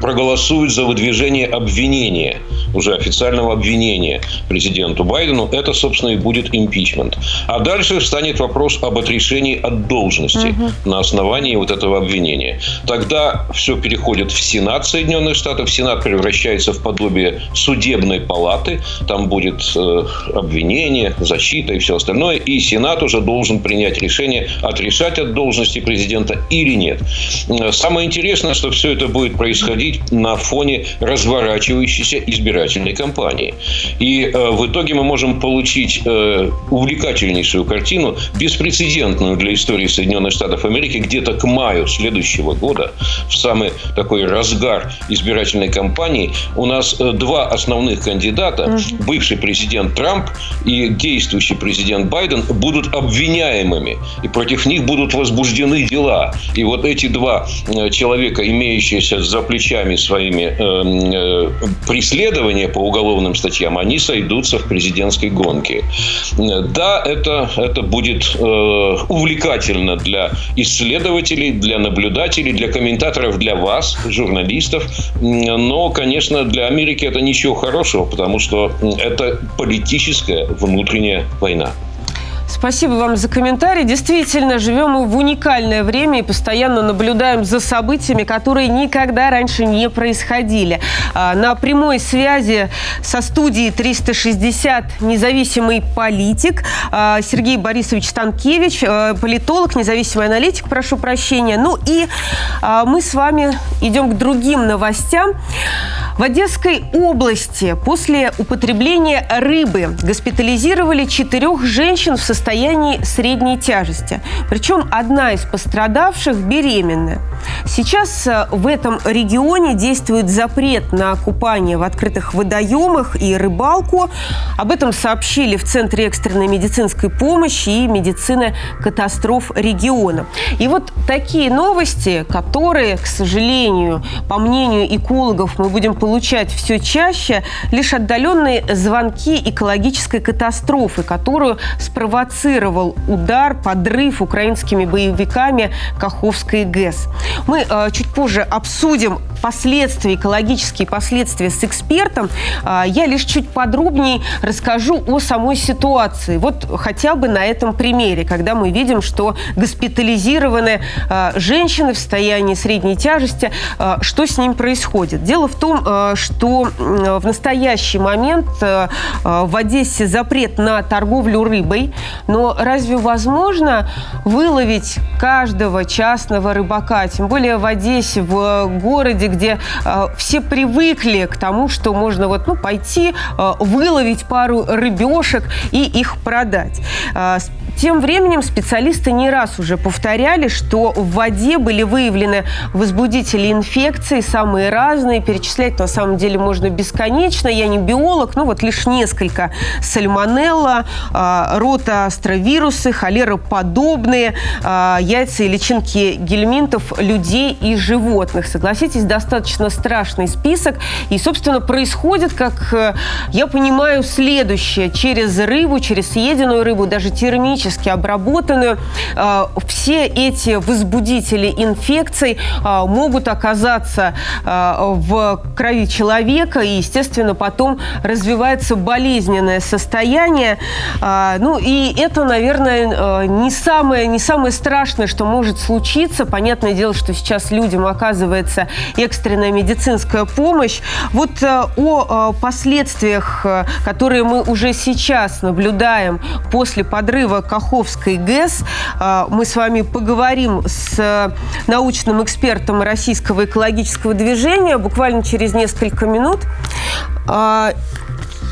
проголосуют за выдвижение обвинения, уже официального обвинения президенту Байдену. Это, собственно, и будет импичмент. А дальше встанет вопрос об отрешении от должности угу. на основании вот этого обвинения. Тогда все переходит в Сенат Соединенных Штатов. Сенат превращается в подобие судебной палаты. Там будет э, обвинение, защита и все остальное. И Сенат уже должен принять решение, отрешать от должности президента или нет. Самое интересное, что все это будет происходить на фоне разворачивающейся избирательной кампании. И э, в итоге мы можем получить э, увлекательнейшую картину, беспрецедентную для истории Соединенных Штатов Америки, где-то к маю следующего года, в самый такой разгар избирательной кампании, у нас э, два основных кандидата, бывший президент Трамп и действующий президент Байден, будут обвиняемыми. И против них будут возбуждены дела. И вот эти два человека, имеющиеся за плечами своими э, преследования по уголовным статьям, они сойдутся в президентской гонке. Да, это, это будет э, увлекательно для исследователей, для наблюдателей, для комментаторов, для вас, журналистов. Но, конечно, для Америки это ничего хорошего, потому что это политическая внутренняя война. Спасибо вам за комментарий. Действительно, живем мы в уникальное время и постоянно наблюдаем за событиями, которые никогда раньше не происходили. А, на прямой связи со студией 360 независимый политик а, Сергей Борисович Станкевич, а, политолог, независимый аналитик, прошу прощения. Ну и мы с вами идем к другим новостям. В Одесской области после употребления рыбы госпитализировали четырех женщин в состоянии средней тяжести. Причем одна из пострадавших беременная. Сейчас э, в этом регионе действует запрет на купание в открытых водоемах и рыбалку. Об этом сообщили в Центре экстренной медицинской помощи и медицины катастроф региона. И вот такие новости, которые, к сожалению, по мнению экологов, мы будем получать все чаще, лишь отдаленные звонки экологической катастрофы, которую спровоцировал удар, подрыв украинскими боевиками Каховской ГЭС. Мы э, чуть позже обсудим последствия, экологические последствия с экспертом. Э, я лишь чуть подробнее расскажу о самой ситуации. Вот хотя бы на этом примере, когда мы видим, что госпитализированы э, женщины в состоянии средней тяжести, э, что с ним происходит. Дело в том, э, что в настоящий момент в Одессе запрет на торговлю рыбой, но разве возможно выловить каждого частного рыбака, тем более в Одессе, в городе, где э, все привыкли к тому, что можно вот, ну, пойти, э, выловить пару рыбешек и их продать. Э, тем временем специалисты не раз уже повторяли, что в воде были выявлены возбудители инфекции, самые разные. Перечислять на самом деле можно бесконечно. Я не биолог, но вот лишь несколько. Сальмонелла, э, ротоастровирусы, холероподобные, э, яйца и личинки гельминтов людей и животных. Согласитесь, достаточно страшный список. И, собственно, происходит, как э, я понимаю, следующее. Через рыбу, через съеденную рыбу, даже термически обработанную, э, все эти возбудители инфекций э, могут оказаться в крови человека, и, естественно, потом развивается болезненное состояние. Ну, и это, наверное, не самое, не самое страшное, что может случиться. Понятное дело, что сейчас людям оказывается экстренная медицинская помощь. Вот о последствиях, которые мы уже сейчас наблюдаем после подрыва Каховской ГЭС, мы с вами поговорим с научным экспертом Российского экологического движения буквально через несколько минут.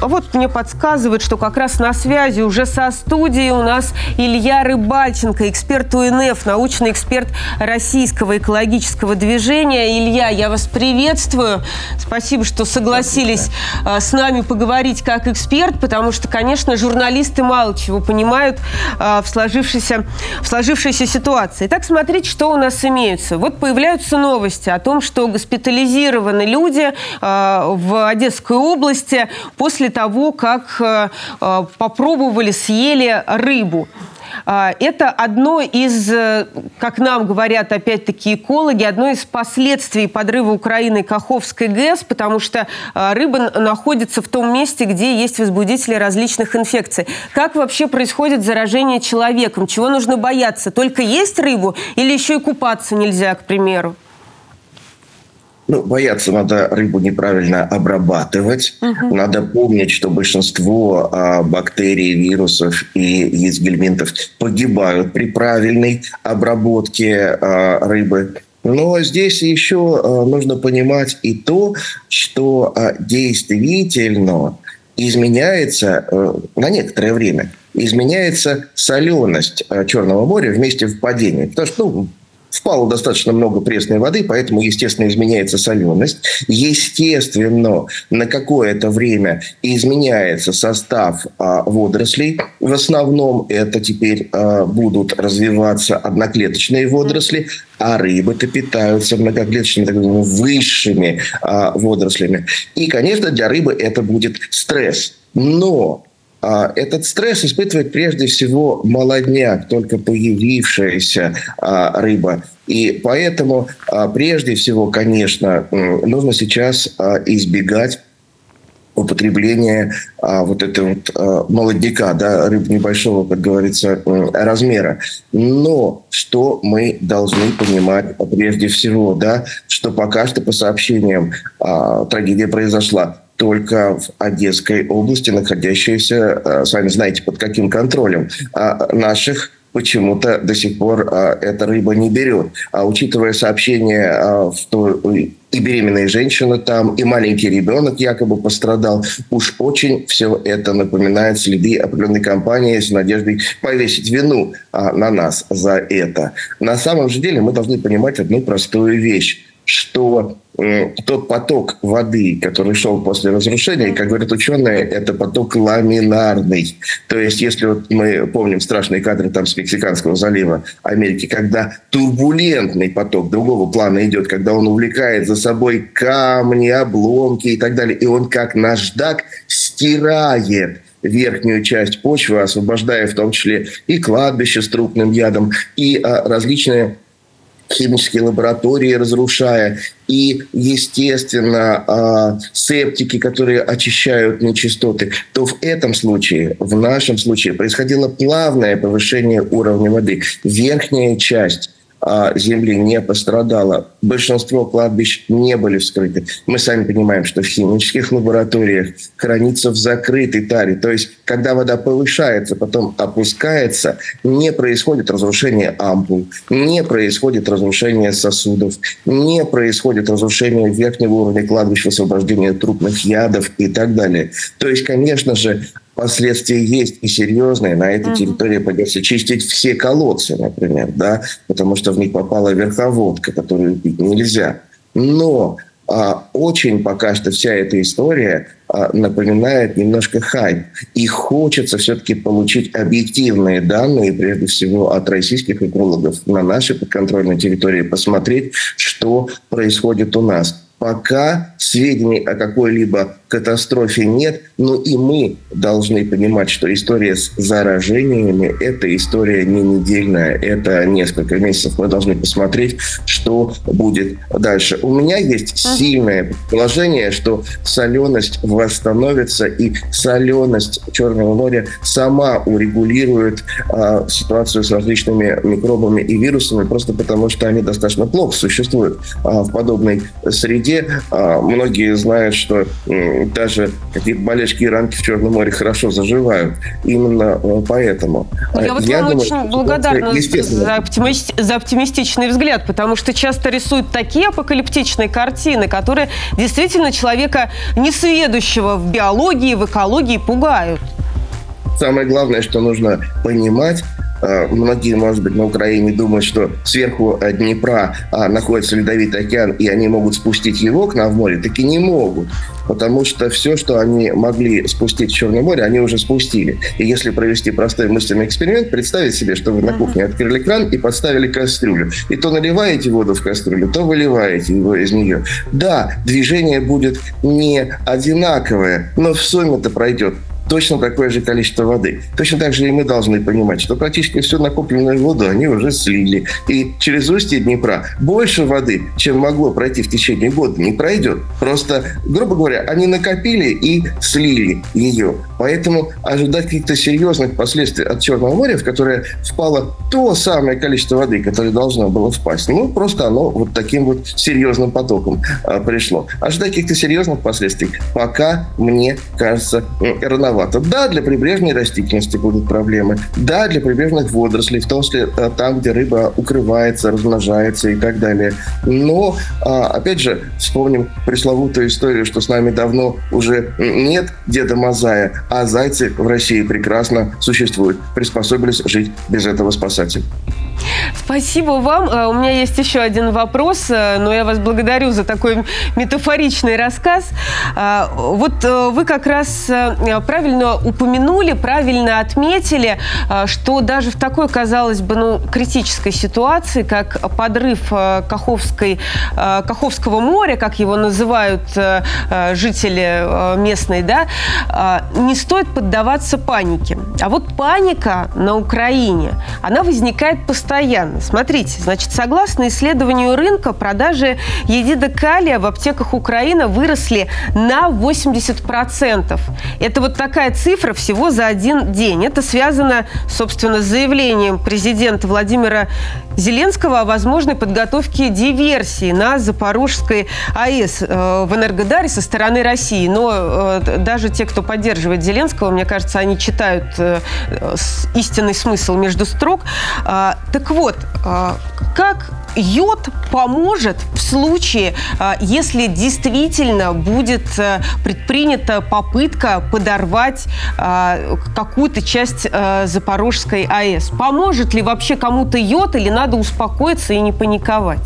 Вот мне подсказывают, что как раз на связи уже со студией у нас Илья Рыбальченко, эксперт УНФ, научный эксперт Российского экологического движения. Илья, я вас приветствую. Спасибо, что согласились а, с нами поговорить как эксперт, потому что, конечно, журналисты мало чего понимают а, в сложившейся, в сложившейся ситуации. Итак, смотрите, что у нас имеется. Вот появляются новости о том, что госпитализированы люди в Одесской области после того, как э, э, попробовали, съели рыбу. А, это одно из, э, как нам говорят опять-таки экологи, одно из последствий подрыва Украины Каховской ГЭС, потому что рыба находится в том месте, где есть возбудители различных инфекций. Как вообще происходит заражение человеком? Чего нужно бояться? Только есть рыбу или еще и купаться нельзя, к примеру? Ну, бояться надо рыбу неправильно обрабатывать. Угу. Надо помнить, что большинство а, бактерий, вирусов и яиц гельминтов погибают при правильной обработке а, рыбы. Но здесь еще а, нужно понимать и то, что а, действительно изменяется а, на некоторое время изменяется соленость а, Черного моря вместе впадения. Потому что ну, впало достаточно много пресной воды, поэтому, естественно, изменяется соленость. Естественно, на какое-то время изменяется состав а, водорослей. В основном это теперь а, будут развиваться одноклеточные водоросли, а рыбы-то питаются многоклеточными, так называемыми, высшими а, водорослями. И, конечно, для рыбы это будет стресс. Но этот стресс испытывает прежде всего молодняк, только появившаяся а, рыба. И поэтому а, прежде всего, конечно, нужно сейчас избегать употребления а, вот этого вот, а, молодняка, да, рыб небольшого, как говорится, размера. Но что мы должны понимать прежде всего, да, что пока что по сообщениям а, трагедия произошла только в Одесской области, находящейся, э, сами знаете, под каким контролем а наших почему-то до сих пор а, эта рыба не берет. А учитывая сообщение, а, что и беременная женщина там, и маленький ребенок якобы пострадал, уж очень все это напоминает следы определенной компании с надеждой повесить вину а, на нас за это. На самом же деле мы должны понимать одну простую вещь что тот поток воды, который шел после разрушения, как говорят ученые, это поток ламинарный. То есть, если вот мы помним страшные кадры там с Мексиканского залива Америки, когда турбулентный поток другого плана идет, когда он увлекает за собой камни, обломки и так далее, и он как наждак стирает верхнюю часть почвы, освобождая в том числе и кладбище с трупным ядом, и а, различные химические лаборатории разрушая, и, естественно, а, септики, которые очищают нечистоты, то в этом случае, в нашем случае, происходило плавное повышение уровня воды. Верхняя часть земли не пострадало. Большинство кладбищ не были вскрыты. Мы сами понимаем, что в химических лабораториях хранится в закрытой таре. То есть, когда вода повышается, потом опускается, не происходит разрушение ампул, не происходит разрушение сосудов, не происходит разрушение верхнего уровня кладбищ, освобождение трупных ядов и так далее. То есть, конечно же, последствия есть и серьезные. На этой территории придется чистить все колодцы, например, да, потому что в них попала верховодка, которую пить нельзя. Но а, очень пока что вся эта история а, напоминает немножко хайп. И хочется все-таки получить объективные данные, прежде всего от российских экологов на нашей подконтрольной территории, посмотреть, что происходит у нас. Пока сведений о какой-либо катастрофе нет, но и мы должны понимать, что история с заражениями – это история не недельная, это несколько месяцев. Мы должны посмотреть, что будет дальше. У меня есть сильное предположение, что соленость восстановится, и соленость Черного моря сама урегулирует э, ситуацию с различными микробами и вирусами, просто потому что они достаточно плохо существуют э, в подобной среде. Э, многие знают, что э, даже какие-то болельщики и ранки в Черном море хорошо заживают. Именно э, поэтому. Я вот Я вам думаю, очень благодарна за, оптимисти- за оптимистичный взгляд, потому что часто рисуют такие апокалиптичные картины, которые действительно человека несведущего в биологии, в экологии пугают. Самое главное, что нужно понимать, Э, многие, может быть, на Украине думают, что сверху Днепра а, находится Ледовитый океан, и они могут спустить его к нам в море, так и не могут. Потому что все, что они могли спустить в Черное море, они уже спустили. И если провести простой мысленный эксперимент, представить себе, что вы на кухне открыли кран и подставили кастрюлю. И то наливаете воду в кастрюлю, то выливаете его из нее. Да, движение будет не одинаковое, но в сумме это пройдет точно такое же количество воды. Точно так же и мы должны понимать, что практически всю накопленную воду они уже слили. И через устье Днепра больше воды, чем могло пройти в течение года, не пройдет. Просто, грубо говоря, они накопили и слили ее. Поэтому ожидать каких-то серьезных последствий от Черного моря, в которое впало то самое количество воды, которое должно было впасть, ну, просто оно вот таким вот серьезным потоком а, пришло. Ожидать каких-то серьезных последствий пока, мне кажется, рановато маловато. Да, для прибрежной растительности будут проблемы. Да, для прибрежных водорослей, в том числе э, там, где рыба укрывается, размножается и так далее. Но, а, опять же, вспомним пресловутую историю, что с нами давно уже нет Деда Мазая, а зайцы в России прекрасно существуют, приспособились жить без этого спасателя. Спасибо вам. Э, у меня есть еще один вопрос, э, но я вас благодарю за такой метафоричный рассказ. Вот вы как раз правильно упомянули, правильно отметили, что даже в такой, казалось бы, ну, критической ситуации, как подрыв Каховской, Каховского моря, как его называют жители местные, да, не стоит поддаваться панике. А вот паника на Украине, она возникает постоянно. Смотрите, значит, согласно исследованию рынка, продажи едида калия в аптеках Украины выросли на 80%. Это вот такая цифра всего за один день. Это связано, собственно, с заявлением президента Владимира Зеленского о возможной подготовке диверсии на Запорожской АЭС э, в Энергодаре со стороны России. Но э, даже те, кто поддерживает Зеленского, мне кажется, они читают э, истинный смысл между строк. А, так вот, а, как йод поможет в случае, а, если действительно будет предпринята попытка подорвать какую-то часть Запорожской АЭС? Поможет ли вообще кому-то йод или надо успокоиться и не паниковать?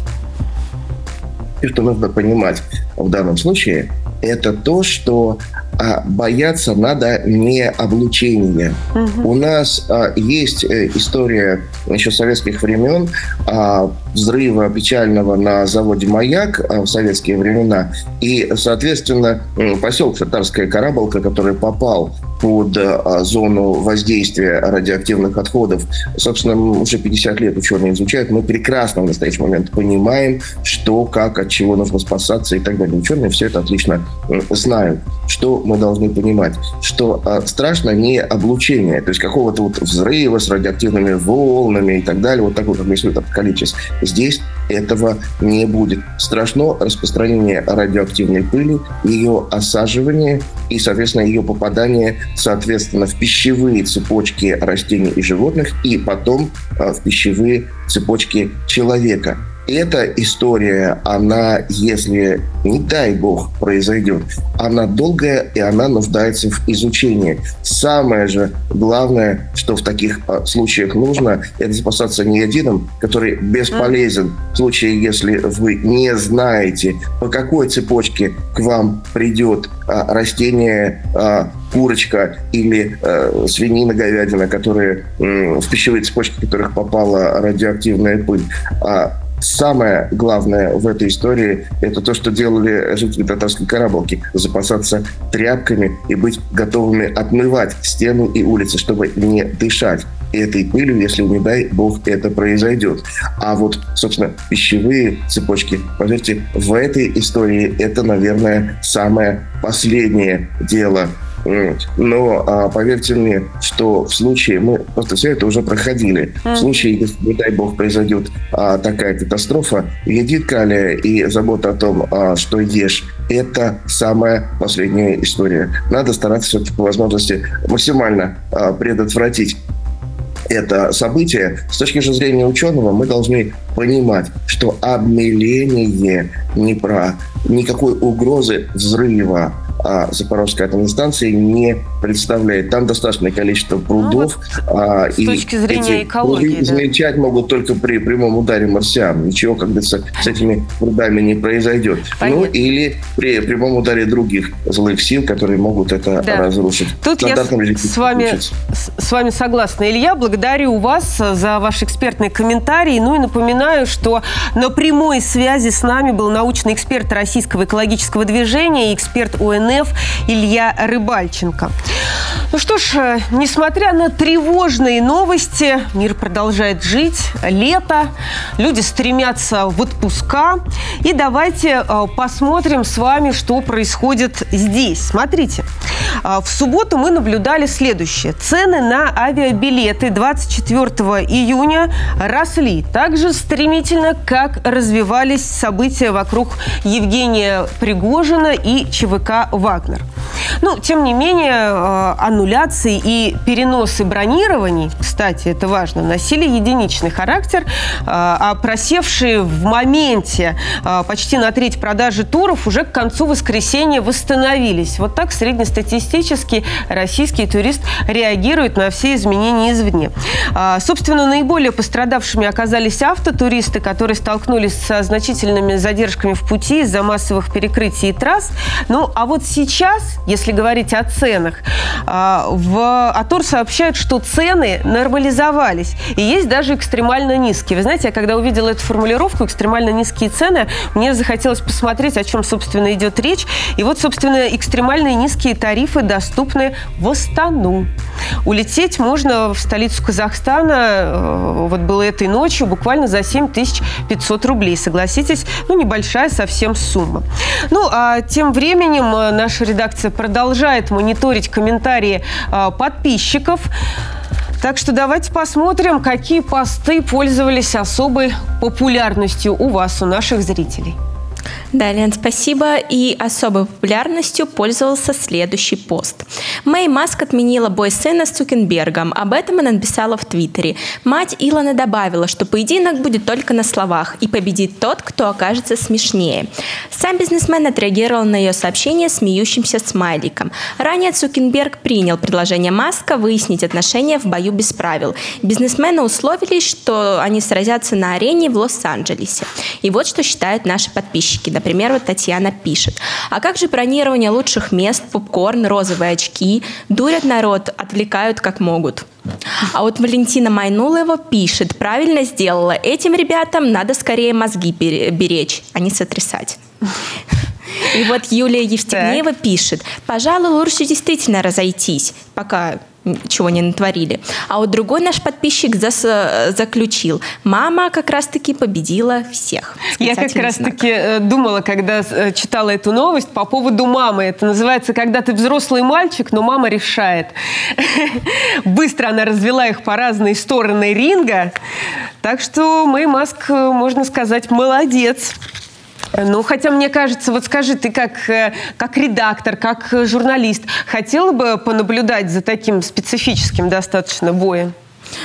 И что нужно понимать в данном случае, это то, что а бояться надо не облучения. Угу. У нас а, есть э, история еще советских времен а, взрыва печального на заводе «Маяк» а, в советские времена. И, соответственно, поселок Татарская Карабалка, который попал под а, зону воздействия радиоактивных отходов. Собственно, уже 50 лет ученые изучают. Мы прекрасно в настоящий момент понимаем, что, как, от чего нужно спасаться и так далее. Ученые все это отлично знают. Что мы должны понимать? Что а, страшно не облучение, то есть какого-то вот взрыва с радиоактивными волнами и так далее, вот такой, как рисует апокалипсис. Здесь этого не будет. Страшно распространение радиоактивной пыли, ее осаживание и, соответственно, ее попадание, соответственно, в пищевые цепочки растений и животных и потом а, в пищевые цепочки человека эта история, она, если, не дай бог, произойдет, она долгая и она нуждается в изучении. Самое же главное, что в таких а, случаях нужно, это спасаться не единым, который бесполезен в случае, если вы не знаете, по какой цепочке к вам придет а, растение, а, курочка или э, свинина, говядина, которые э, в пищевые цепочки которых попала радиоактивная пыль. А самое главное в этой истории – это то, что делали жители татарской Карабалки – запасаться тряпками и быть готовыми отмывать стены и улицы, чтобы не дышать этой пылью, если, не дай бог, это произойдет. А вот, собственно, пищевые цепочки, поверьте, в этой истории это, наверное, самое последнее дело но а, поверьте мне, что в случае, мы просто все это уже проходили, в случае, если, не дай бог, произойдет а, такая катастрофа, едит калия и забота о том, а, что ешь, это самая последняя история. Надо стараться все-таки по возможности максимально а, предотвратить это событие, с точки зрения ученого, мы должны понимать, что обмеление не про никакой угрозы взрыва а, Запорожской атомной станции не представляет. Там достаточное количество прудов. Ну, вот а, с и точки зрения экологии. Да. Измельчать могут только при прямом ударе марсиан. Ничего, как говорится, с этими прудами не произойдет. Ну, Понятно. Ну или при прямом ударе других злых сил, которые могут это да. разрушить. Тут я с вами, с вами согласна. Илья, благодарю вас за ваш экспертный комментарий. Ну и напоминаю, что на прямой связи с нами был научный эксперт Российского экологического движения и эксперт ОНФ КНФ Илья Рыбальченко. Ну что ж, э, несмотря на тревожные новости, мир продолжает жить, лето, люди стремятся в отпуска. И давайте э, посмотрим с вами, что происходит здесь. Смотрите, э, в субботу мы наблюдали следующее. Цены на авиабилеты 24 июня росли так же стремительно, как развивались события вокруг Евгения Пригожина и ЧВК «Вагнер». Ну, тем не менее, э, аннуляции и переносы бронирований, кстати, это важно, носили единичный характер, э, а просевшие в моменте э, почти на треть продажи туров уже к концу воскресенья восстановились. Вот так среднестатистически российский турист реагирует на все изменения извне. Собственно, наиболее пострадавшими оказались автотуристы, которые столкнулись со значительными задержками в пути из-за массовых перекрытий трасс. Ну, а вот сейчас, если говорить о ценах, а, в Атор сообщают, что цены нормализовались. И есть даже экстремально низкие. Вы знаете, я когда увидела эту формулировку «экстремально низкие цены», мне захотелось посмотреть, о чем, собственно, идет речь. И вот, собственно, экстремальные низкие тарифы доступны в Астану. Улететь можно в столицу Казахстана, э, вот было этой ночью, буквально за 7500 рублей. Согласитесь, ну, небольшая совсем сумма. Ну, а тем временем э, наша редакция продолжает мониторить комментарии э, подписчиков. Так что давайте посмотрим, какие посты пользовались особой популярностью у вас, у наших зрителей. Да, Лен, спасибо. И особой популярностью пользовался следующий пост. Мэй Маск отменила бой сына с Цукенбергом. Об этом она написала в Твиттере. Мать Илона добавила, что поединок будет только на словах, и победит тот, кто окажется смешнее. Сам бизнесмен отреагировал на ее сообщение смеющимся смайликом. Ранее Цукенберг принял предложение Маска выяснить отношения в бою без правил. Бизнесмены условились, что они сразятся на арене в Лос-Анджелесе. И вот что считают наши подписчики. Например, вот Татьяна пишет. А как же бронирование лучших мест, попкорн, розовые очки? Дурят народ, отвлекают как могут. А вот Валентина Майнулова пишет, правильно сделала. Этим ребятам надо скорее мозги беречь, а не сотрясать. И вот Юлия Евстигнеева пишет, пожалуй, лучше действительно разойтись, пока чего не натворили. А вот другой наш подписчик зас, заключил, мама как раз-таки победила всех. Я как раз-таки э, думала, когда э, читала эту новость по поводу мамы. Это называется, когда ты взрослый мальчик, но мама решает. Быстро она развела их по разные стороны ринга. Так что Мэй Маск, э, можно сказать, молодец. Ну, хотя мне кажется, вот скажи, ты как, э, как редактор, как журналист, хотела бы понаблюдать за таким специфическим достаточно боем?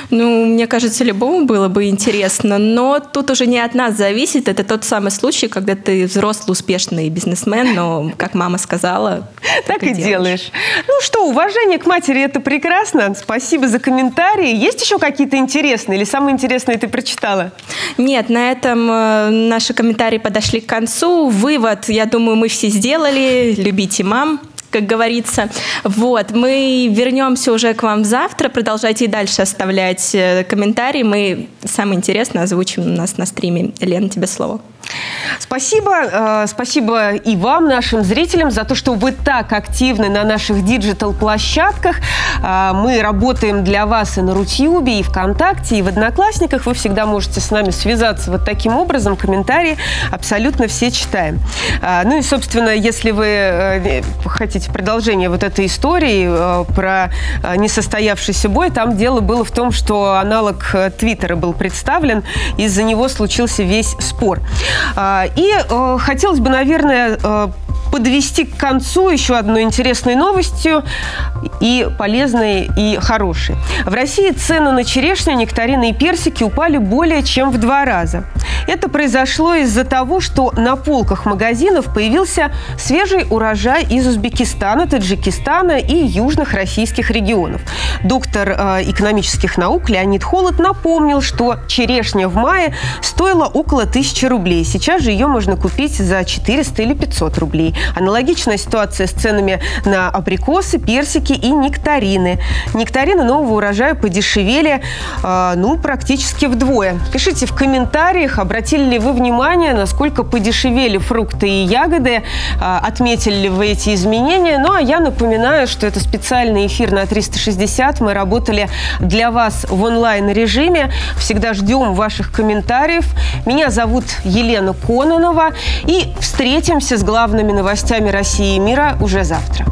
Ну, мне кажется, любому было бы интересно, но тут уже не от нас зависит. Это тот самый случай, когда ты взрослый, успешный бизнесмен, но, как мама сказала, так, и делаешь. Ну что, уважение к матери – это прекрасно. Спасибо за комментарии. Есть еще какие-то интересные или самые интересные ты прочитала? Нет, на этом э, наши комментарии подошли к концу. Вывод, я думаю, мы все сделали. Любите мам, как говорится. Вот, мы вернемся уже к вам завтра. Продолжайте и дальше оставлять э, комментарии. Мы самое интересное озвучим у нас на стриме. Лена, тебе слово. Спасибо. Э, спасибо и вам, нашим зрителям, за то, что вы так активны на наших диджитал-площадках. Э, мы работаем для вас и на Рутюбе, и ВКонтакте, и в Одноклассниках. Вы всегда можете с нами связаться вот таким образом. Комментарии абсолютно все читаем. Э, ну и, собственно, если вы хотите продолжение вот этой истории про несостоявшийся бой, там дело было в том, что аналог Твиттера был представлен, из-за него случился весь спор. А, и э, хотелось бы, наверное, э, подвести к концу еще одной интересной новостью и полезной, и хорошей. В России цены на черешню, нектарины и персики упали более чем в два раза. Это произошло из-за того, что на полках магазинов появился свежий урожай из Узбекистана, Таджикистана и южных российских регионов. Доктор э, экономических наук Леонид Холод напомнил, что черешня в мае стоила около тысячи рублей. Сейчас же ее можно купить за 400 или 500 рублей. Аналогичная ситуация с ценами на абрикосы, персики и нектарины. Нектарины нового урожая подешевели, э, ну, практически вдвое. Пишите в комментариях, обратили ли вы внимание, насколько подешевели фрукты и ягоды, э, отметили ли вы эти изменения. Ну, а я напоминаю, что это специальный эфир на 360. Мы работали для вас в онлайн-режиме. Всегда ждем ваших комментариев. Меня зовут Елена Кононова. И встретимся с главными новостями России и мира уже завтра.